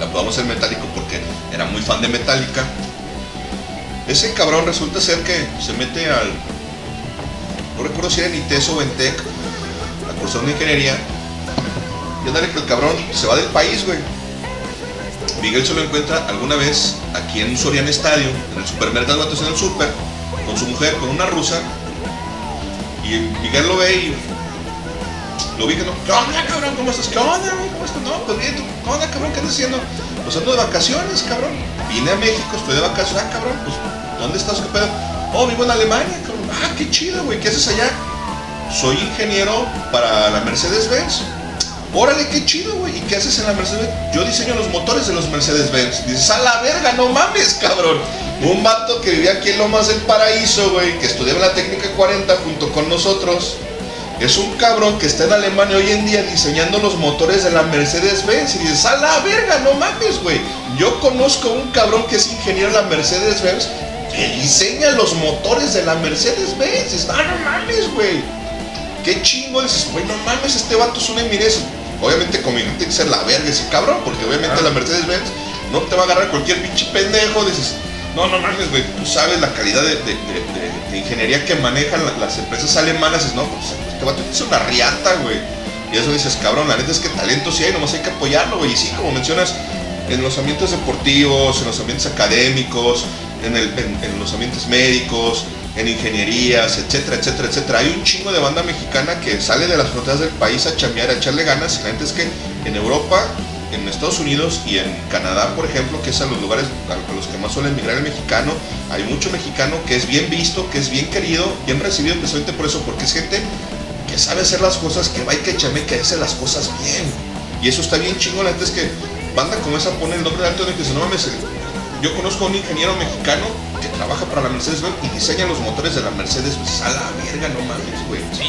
La podamos el metálico porque era muy fan de Metallica. Ese cabrón resulta ser que se mete al. No recuerdo si era en ITES o en TEC, la cursar una ingeniería. Y ándale que el cabrón se va del país, güey. Miguel se lo encuentra alguna vez aquí en Sorian Estadio, en el supermercado, en el super, su mujer, con una rusa. Y Miguel lo ve y lo vi que no. ¿Qué onda, cabrón? ¿Cómo estás? ¿Qué onda, güey? ¿Cómo estás? No, pues bien, ¿tú? ¿qué onda, cabrón? ¿Qué andas haciendo? Pues ando de vacaciones, cabrón. Vine a México, estoy de vacaciones. Ah, cabrón, pues, ¿dónde estás? ¿Qué pedo? Oh, vivo en Alemania, cabrón. Ah, qué chido, güey. ¿Qué haces allá? soy ingeniero para la Mercedes-Benz. Órale, qué chido, güey. ¿Y qué haces en la Mercedes? Yo diseño los motores de los Mercedes-Benz. Dices, a la verga, no mames, cabrón. Un vato que vivía aquí en Lomas del Paraíso, güey, que estudiaba la técnica 40 junto con nosotros. Es un cabrón que está en Alemania hoy en día diseñando los motores de la Mercedes-Benz. Y dices, a la verga, no mames, güey. Yo conozco un cabrón que es ingeniero de la Mercedes-Benz que diseña los motores de la Mercedes-Benz. Ah, no mames, güey. Qué chingo. Dices, güey, no mames, este vato es una eminencia. Obviamente, conmigo tiene que ser la verga ese cabrón, porque obviamente la Mercedes-Benz no te va a agarrar cualquier pinche pendejo. Dices, no, no mames, güey, tú sabes la calidad de, de- de- de- de ingeniería que manejan la- las empresas alemanas. Dices, no, pues este vato es una riata, güey. Y eso dices, cabrón, la neta es que talento sí hay, nomás hay que apoyarlo, güey. Y sí, como mencionas, en los ambientes deportivos, en los ambientes académicos, en, el- en- en los ambientes médicos, en ingenierías, etcétera, etcétera, etcétera. Hay un chingo de banda mexicana que sale de las fronteras del país a chambear, a echarle ganas. Y la neta es que en Europa, en Estados Unidos y en Canadá, por ejemplo, que es a los lugares a los que más suele emigrar el mexicano, hay mucho mexicano que es bien visto, que es bien querido, bien recibido precisamente por eso, porque es gente que sabe hacer las cosas, que va y que chame, que hace las cosas bien. Y eso está bien chingón, la neta es que banda como esa pone el nombre de alto el que dice, no mames, yo conozco a un ingeniero mexicano que trabaja para la Mercedes-Benz y diseña los motores de la Mercedes-Benz. A la verga, no mames, güey. Sí,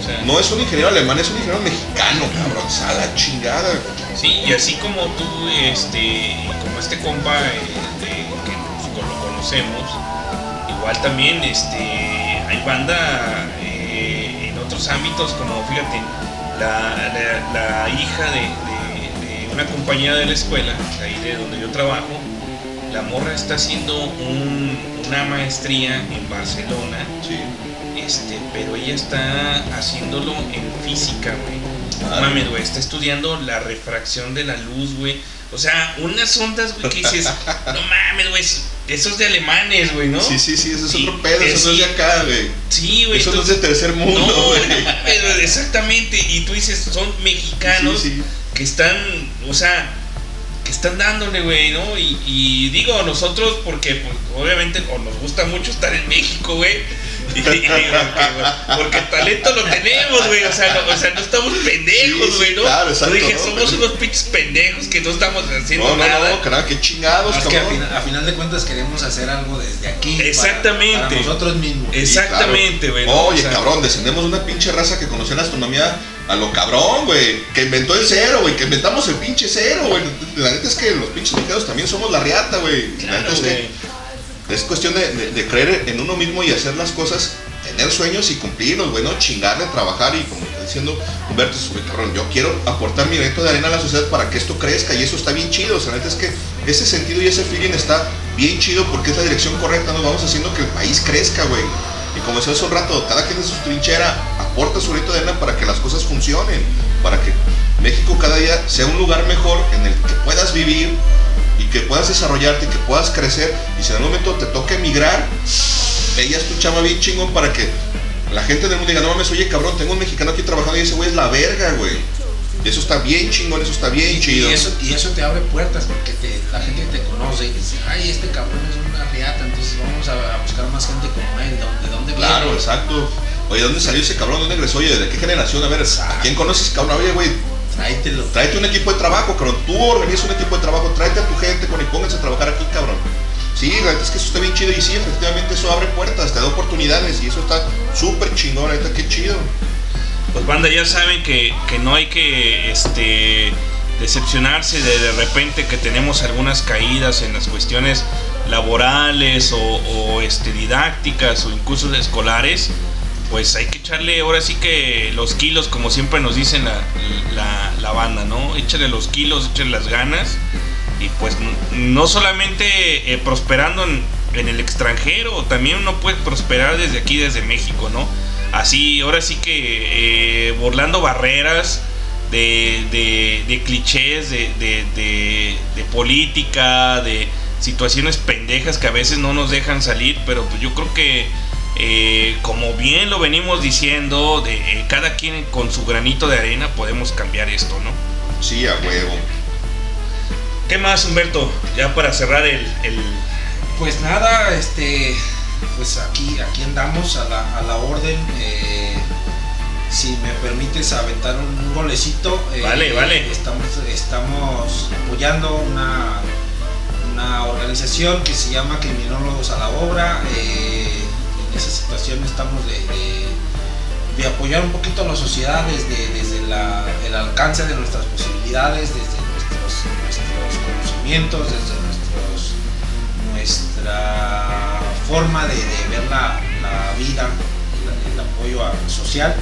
o sea, No es un ingeniero alemán, es un ingeniero mexicano, cabrón. A la chingada. Sí, y así como tú, este, como este compa eh, que nos- lo conocemos, igual también, este, hay banda eh, en otros ámbitos, como fíjate, la, la- la hija de, de- de una compañera de la escuela, ahí de donde yo trabajo, la morra está haciendo un- una maestría en Barcelona, Sí. este, pero ella está haciéndolo en física, güey. Ah. mames, güey, está estudiando la refracción de la luz, güey. O sea, unas ondas, güey, que dices, no mames, güey, esos de alemanes, güey, ¿no? Sí, sí, sí, ese es Sí, otro pedo, eso no es sí. de acá, güey. Sí, güey. Eso no es de tercer mundo, no, güey. no exactamente. Y tú dices, son mexicanos Sí, sí. que están, o sea, que están dándole, güey, ¿no? Y, y digo, nosotros, porque pues, obviamente o nos gusta mucho estar en México, güey. Y, y digo, que, porque talento lo tenemos, güey. O sea, no, o sea, no estamos Sí, pendejos, sí, güey, ¿no? claro, exacto, Yo dije, ¿no? somos Pero- unos pinches pendejos que no estamos haciendo No, no, nada. no, carnal, qué chingados, Es que a cabrón. final, a final de cuentas queremos hacer algo desde aquí. para- Exactamente. Para, nosotros mismos. Sí, Exactamente, claro. güey. ¿no? Oye, O sea, cabrón, descendemos de una pinche raza que conoció la astronomía a lo cabrón, güey. Que inventó el cero, güey. Que inventamos el pinche cero, güey. La neta es que los pinches mexicanos también somos la riata, güey. la neta es que es cuestión de, de- de creer en uno mismo y hacer las cosas, tener sueños y cumplirlos, güey, ¿no? Chingarle, trabajar y como está diciendo Humberto, cabrón, yo quiero aportar mi granito de arena a la sociedad para que esto crezca y eso está bien chido. O sea, la neta es que ese sentido y ese feeling está bien chido porque es la dirección correcta, nos vamos haciendo que el país crezca, güey. Y como decía hace un rato, cada quien de su trinchera aporta su granito de arena para que las cosas funcionen, para que México cada día sea un lugar mejor en el que puedas vivir y que puedas desarrollarte, que puedas crecer. Y si en algún momento te toca emigrar, ella es tu chama bien chingón para que la gente del mundo diga, no mames, oye cabrón, tengo un mexicano aquí trabajando y ese güey es la verga, güey. Y eso está bien chingón, eso está bien chido. Y eso, y eso te abre puertas porque te- la gente te conoce y dice, ay, este cabrón es una entonces vamos a, a buscar más gente como él. ¿De dónde Claro, viene? exacto. Oye, ¿dónde salió ese cabrón? ¿Dónde egresó? Oye, ¿de qué generación? A ver, ¿a quién conoces, cabrón? Oye, güey, Tráetelo. tráete un equipo de trabajo, cabrón. Tú organiza un equipo de trabajo, tráete a tu gente, con y pónganse a trabajar aquí, cabrón. Sí, la neta es que eso está bien chido y sí, efectivamente eso abre puertas, te da oportunidades y eso está súper chingón, ahorita qué chido. Pues banda, ya saben que, que no hay que este, decepcionarse de de repente que tenemos algunas caídas en las cuestiones laborales o, o, este, didácticas o incluso escolares. Pues hay que echarle ahora sí que los kilos, como siempre nos dicen la, la, la banda, ¿no? Échale los kilos, échale las ganas. Y pues no solamente eh, prosperando en, en el extranjero, también uno puede prosperar desde aquí, desde México, ¿no? Así, ahora sí que eh, burlando barreras de, de- de clichés, de- de política, de situaciones pendejas que a veces no nos dejan salir, pero pues yo creo que eh, como bien lo venimos diciendo, de eh, cada quien con su granito de arena podemos cambiar esto, ¿no? Sí, a huevo. ¿Qué más, Humberto? Ya para cerrar el, el- Pues nada, este, pues aquí, aquí andamos a la, a la orden. eh, si me permites aventar un golecito. eh, Vale, vale. Estamos, estamos apoyando una, una organización que se llama Criminólogos a la Obra. eh, en esa situación estamos de, de- apoyar un poquito a la sociedad desde, desde el alcance de nuestras posibilidades, desde nuestros, conocimientos, desde nuestra forma de, ver la, vida, el apoyo a- social.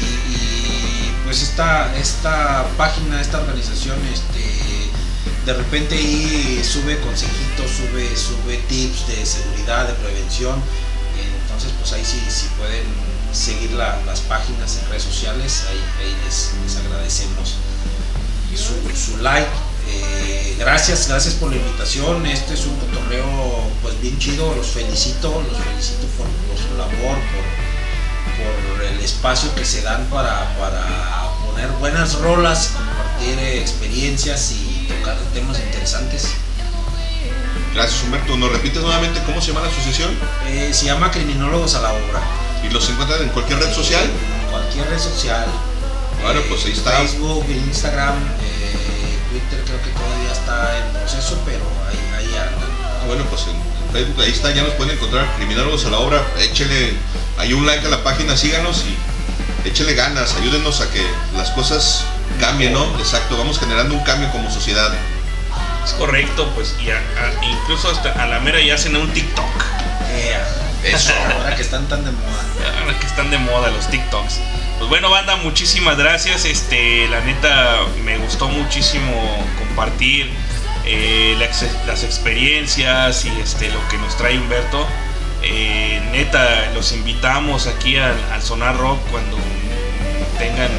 Y, y, pues esta, esta página, esta organización, este, de repente ahí sube consejitos, sube, sube tips de seguridad, de prevención. Entonces, pues ahí sí, si pueden seguir la- las páginas en redes sociales, ahí, les, les agradecemos su, su like. Eh, gracias, gracias por la invitación. Este es un cotorreo pues bien chido. Los felicito, los felicito por, por su labor, por, por el espacio que se dan para, para poner buenas rolas, compartir eh, experiencias y tocar temas interesantes. Gracias Humberto. ¿Nos repites nuevamente cómo se llama la asociación? Eh, se llama Criminólogos a la Obra. Y los encuentran en cualquier red social. En cualquier red social. Bueno, pues ahí está. Facebook, Instagram, eh, Twitter creo que todavía está en proceso, pero ahí, ahí anda. Ah, bueno, pues en Facebook ahí está, ya nos pueden encontrar criminólogos a la obra. Échele ahí un like a la página, síganos y échele ganas, ayúdenos a que las cosas cambien, ¿no? Exacto, vamos generando un cambio como sociedad. Es correcto, pues y a- a- incluso hasta a la mera ya hacen un TikTok. Eh, Eso. ahora que están tan de moda. Ahora que están de moda los TikToks. Pues bueno, banda, muchísimas gracias. Este, la neta, me gustó muchísimo compartir eh, la ex- las experiencias y este, lo que nos trae Humberto. Eh, neta, los invitamos aquí al, al Sonar Rock cuando tengan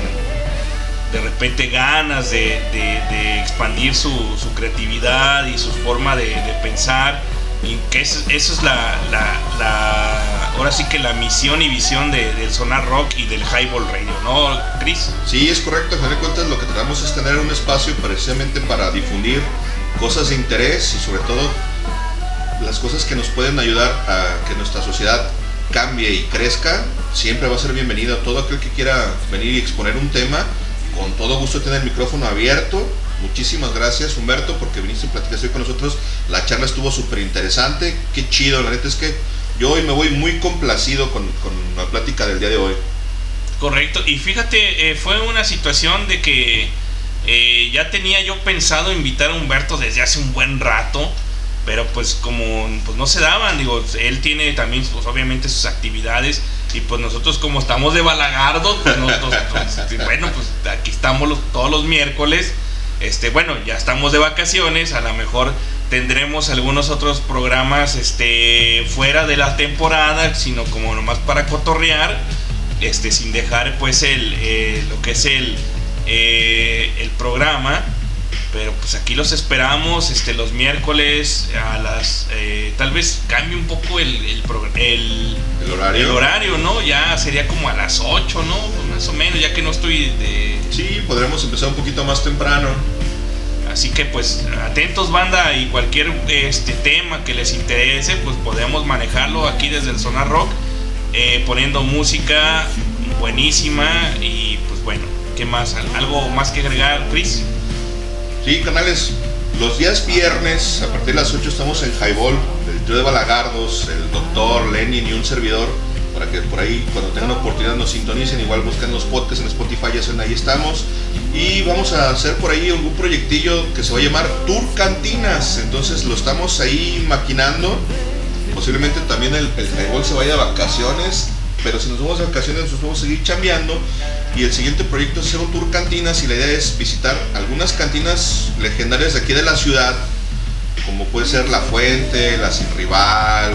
de repente ganas de, de- de expandir su, su creatividad y su forma de, de pensar. Y que eso, eso es la, la- la- ahora sí que la misión y visión de- del Sonar Rock y del Highball Radio, ¿no, Chris? Sí, es correcto, a final de cuentas lo que tratamos es tener un espacio precisamente para difundir cosas de interés y sobre todo las cosas que nos pueden ayudar a que nuestra sociedad cambie y crezca. Siempre va a ser bienvenido todo aquel que quiera venir y exponer un tema. Con todo gusto tener el micrófono abierto. Muchísimas gracias Humberto porque viniste y platicaste hoy con nosotros. La charla estuvo súper interesante. Qué chido, la neta es que yo hoy me voy muy complacido con, con la plática del día de hoy. Correcto, y fíjate, eh, fue una situación de que eh, ya tenía yo pensado invitar a Humberto desde hace un buen rato, pero pues como pues no se daban, digo, él tiene también pues obviamente sus actividades y pues nosotros como estamos de balagardo, pues nosotros, bueno, pues aquí estamos todos los miércoles, este, bueno, ya estamos de vacaciones, a lo mejor tendremos algunos otros programas este fuera de la temporada, sino como nomás para cotorrear este sin dejar pues el eh, lo que es el eh, el programa pero pues aquí los esperamos este los miércoles a las eh, tal vez cambie un poco el el, progr- el, El horario. el horario no ya sería como a las 8 no Pues más o menos ya que no estoy de Sí, podremos empezar un poquito más temprano. Así que pues atentos banda y cualquier este tema que les interese, pues podemos manejarlo aquí desde el Sonar Rock, eh, poniendo música buenísima y pues bueno, ¿qué más? ¿Al- ¿Algo más que agregar, Chris? Sí, canales, los días viernes, a partir de las 8 estamos en Highball, el trío de Balagardos, el doctor, Lenin y un servidor, para que por ahí cuando tengan oportunidad nos sintonicen, igual busquen los podcasts en Spotify, ya saben, ahí estamos. Y vamos a hacer por ahí algún proyectillo que se va a llamar Tour Cantinas, entonces lo estamos ahí maquinando. Posiblemente también el, el Highball se vaya de vacaciones, pero si nos vamos de vacaciones nos vamos a seguir chambeando. Y el siguiente proyecto es hacer un tour cantinas y la idea es visitar algunas cantinas legendarias de aquí de la ciudad, como puede ser La Fuente, La Sin Rival,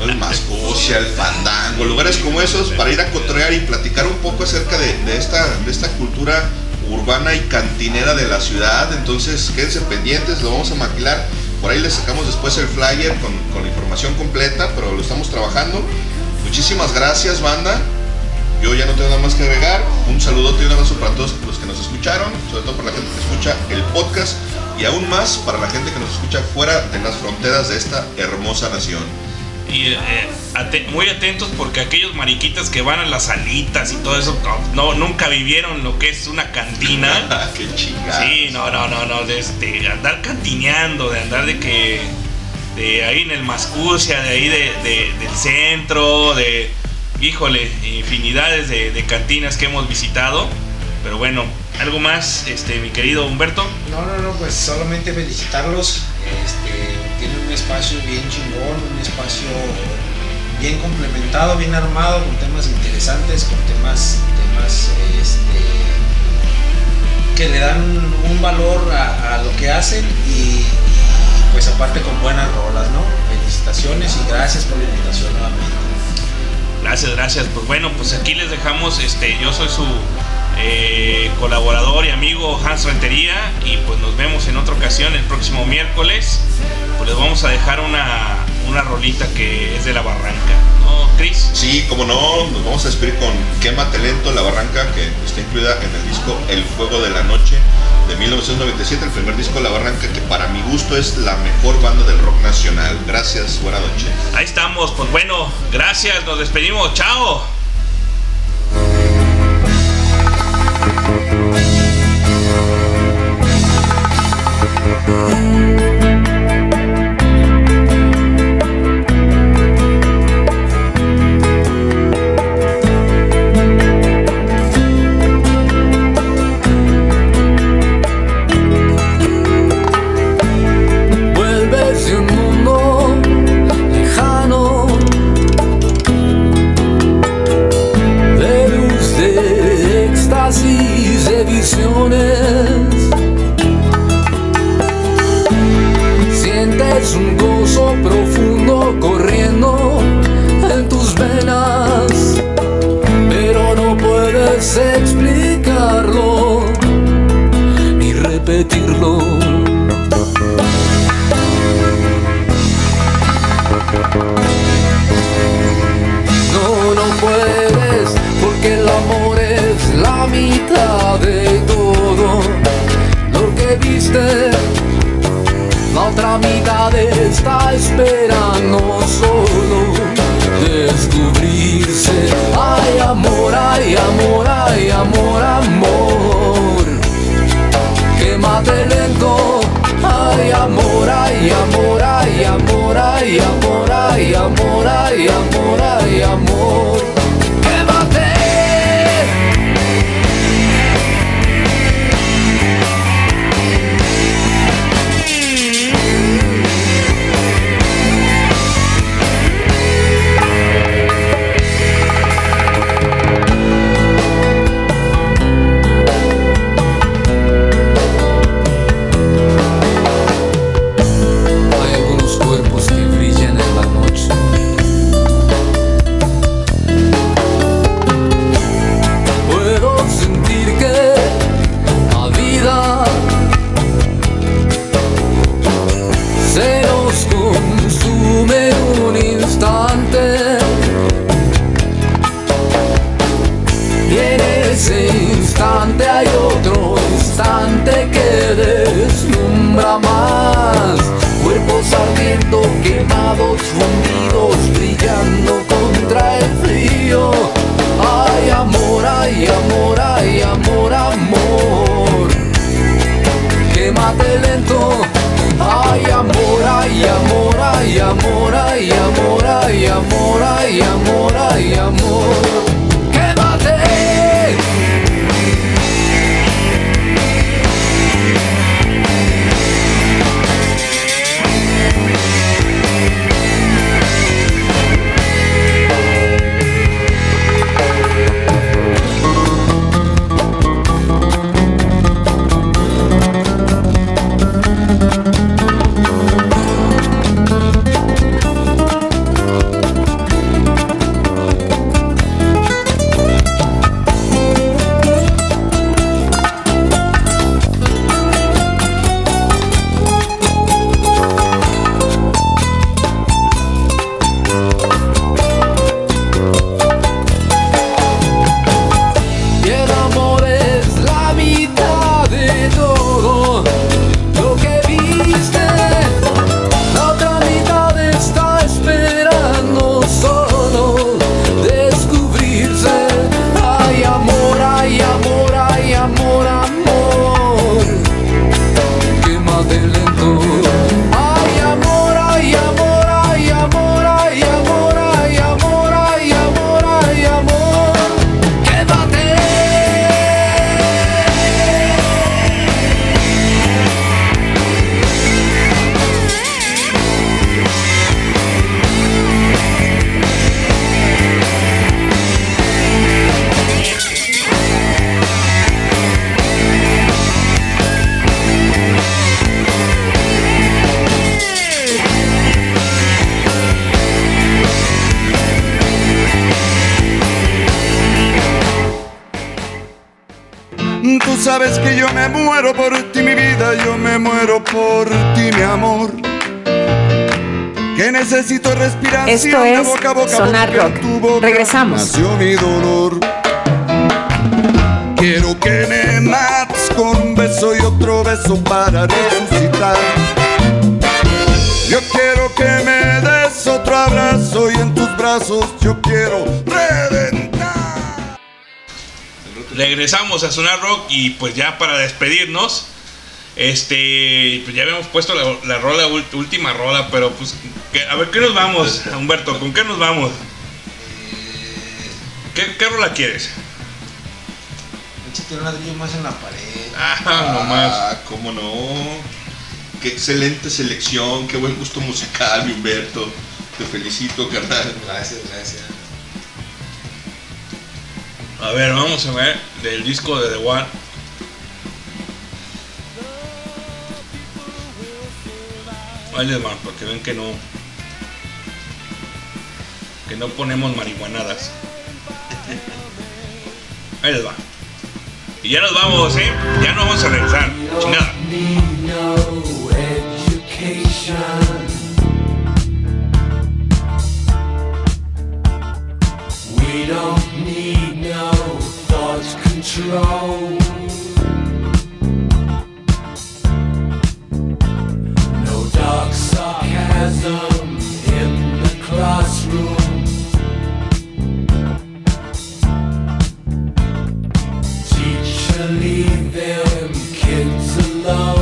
el Mascucia, el Fandango, lugares como esos para ir a cotorrear y platicar un poco acerca de, de esta, de esta cultura urbana y cantinera de la ciudad. Entonces quédense pendientes, lo vamos a maquilar. Por ahí les sacamos después el flyer con, con la información completa, pero lo estamos trabajando. Muchísimas gracias, banda. Yo ya no tengo nada más que agregar. Un saludote y un abrazo para todos los que nos escucharon, sobre todo para la gente que escucha el podcast y aún más para la gente que nos escucha fuera de las fronteras de esta hermosa nación. Y eh, muy atentos porque aquellos mariquitas que van a las salitas y todo eso, no, nunca vivieron lo que es una cantina. Qué chingada. Sí, no, no, no, no, de, este, andar cantineando, de andar de que, de ahí en el Mascucia, de ahí de, de- del centro, de, híjole, infinidades de, de cantinas que hemos visitado. Pero bueno, algo más, este, mi querido Humberto. No, no, no, pues solamente felicitarlos. Este, tienen un espacio bien chingón, un espacio bien complementado, bien armado, con temas interesantes, con temas, temas este, que le dan un valor a, a lo que hacen y, pues aparte con buenas rolas, ¿no? Felicitaciones y gracias por la invitación nuevamente. Gracias, gracias. Pues bueno, pues aquí les dejamos, este, yo soy su eh, colaborador y amigo Hans Rentería y pues nos vemos en otra ocasión el próximo miércoles. Pues les vamos a dejar una, una rolita que es de la barranca, ¿no, Chris? Sí, como no, nos vamos a despedir con Quémate Lento, La Barranca, que está incluida en el disco El Fuego de la Noche de 1997, el primer disco de La Barranca, que para mi gusto es la mejor banda del rock nacional. Gracias, buena noche. Ahí estamos, pues bueno, gracias, nos despedimos, chao. Sientes un gozo profundo corriendo en tus venas Pero no puedes explicarlo ni repetirlo está esperando solo descubrirse. Ay, amor, ay, amor, ay, amor, amor. Quémate lento. Ay, amor, ay, amor, ay, amor, ay, amor, ay, amor, ay, amor, ay, amor. Sabes que yo me muero por ti, mi vida, yo me muero por ti, mi amor. Que necesito respiración Esto es boca a boca Sonar Rock. Regresamos. Nació mi dolor. Quiero que me mates con un beso y otro beso para resucitar. Yo quiero que me des otro abrazo y en tus brazos yo quiero Regresamos a Sonar Rock y pues ya para despedirnos, este, pues ya habíamos puesto la, la rola, ult- última rola, pero pues, que- a ver, ¿qué nos vamos, Humberto? ¿Con qué nos vamos? ¿Qué, qué rola quieres? Échate un ladrillo más en la pared. Ah, nomás. Ah, cómo no. Qué excelente selección, qué buen gusto musical, mi Humberto. Te felicito, carnal. Gracias, gracias. A ver, vamos a ver del disco de The One. Ahí les van, para que ven que no. Que no ponemos marihuanadas. Ahí les va. Y ya nos vamos, ¿eh? Ya no vamos a regresar. Chingada. We don't need no control. No dark sarcasm in the classroom. Teacher, leave them kids alone.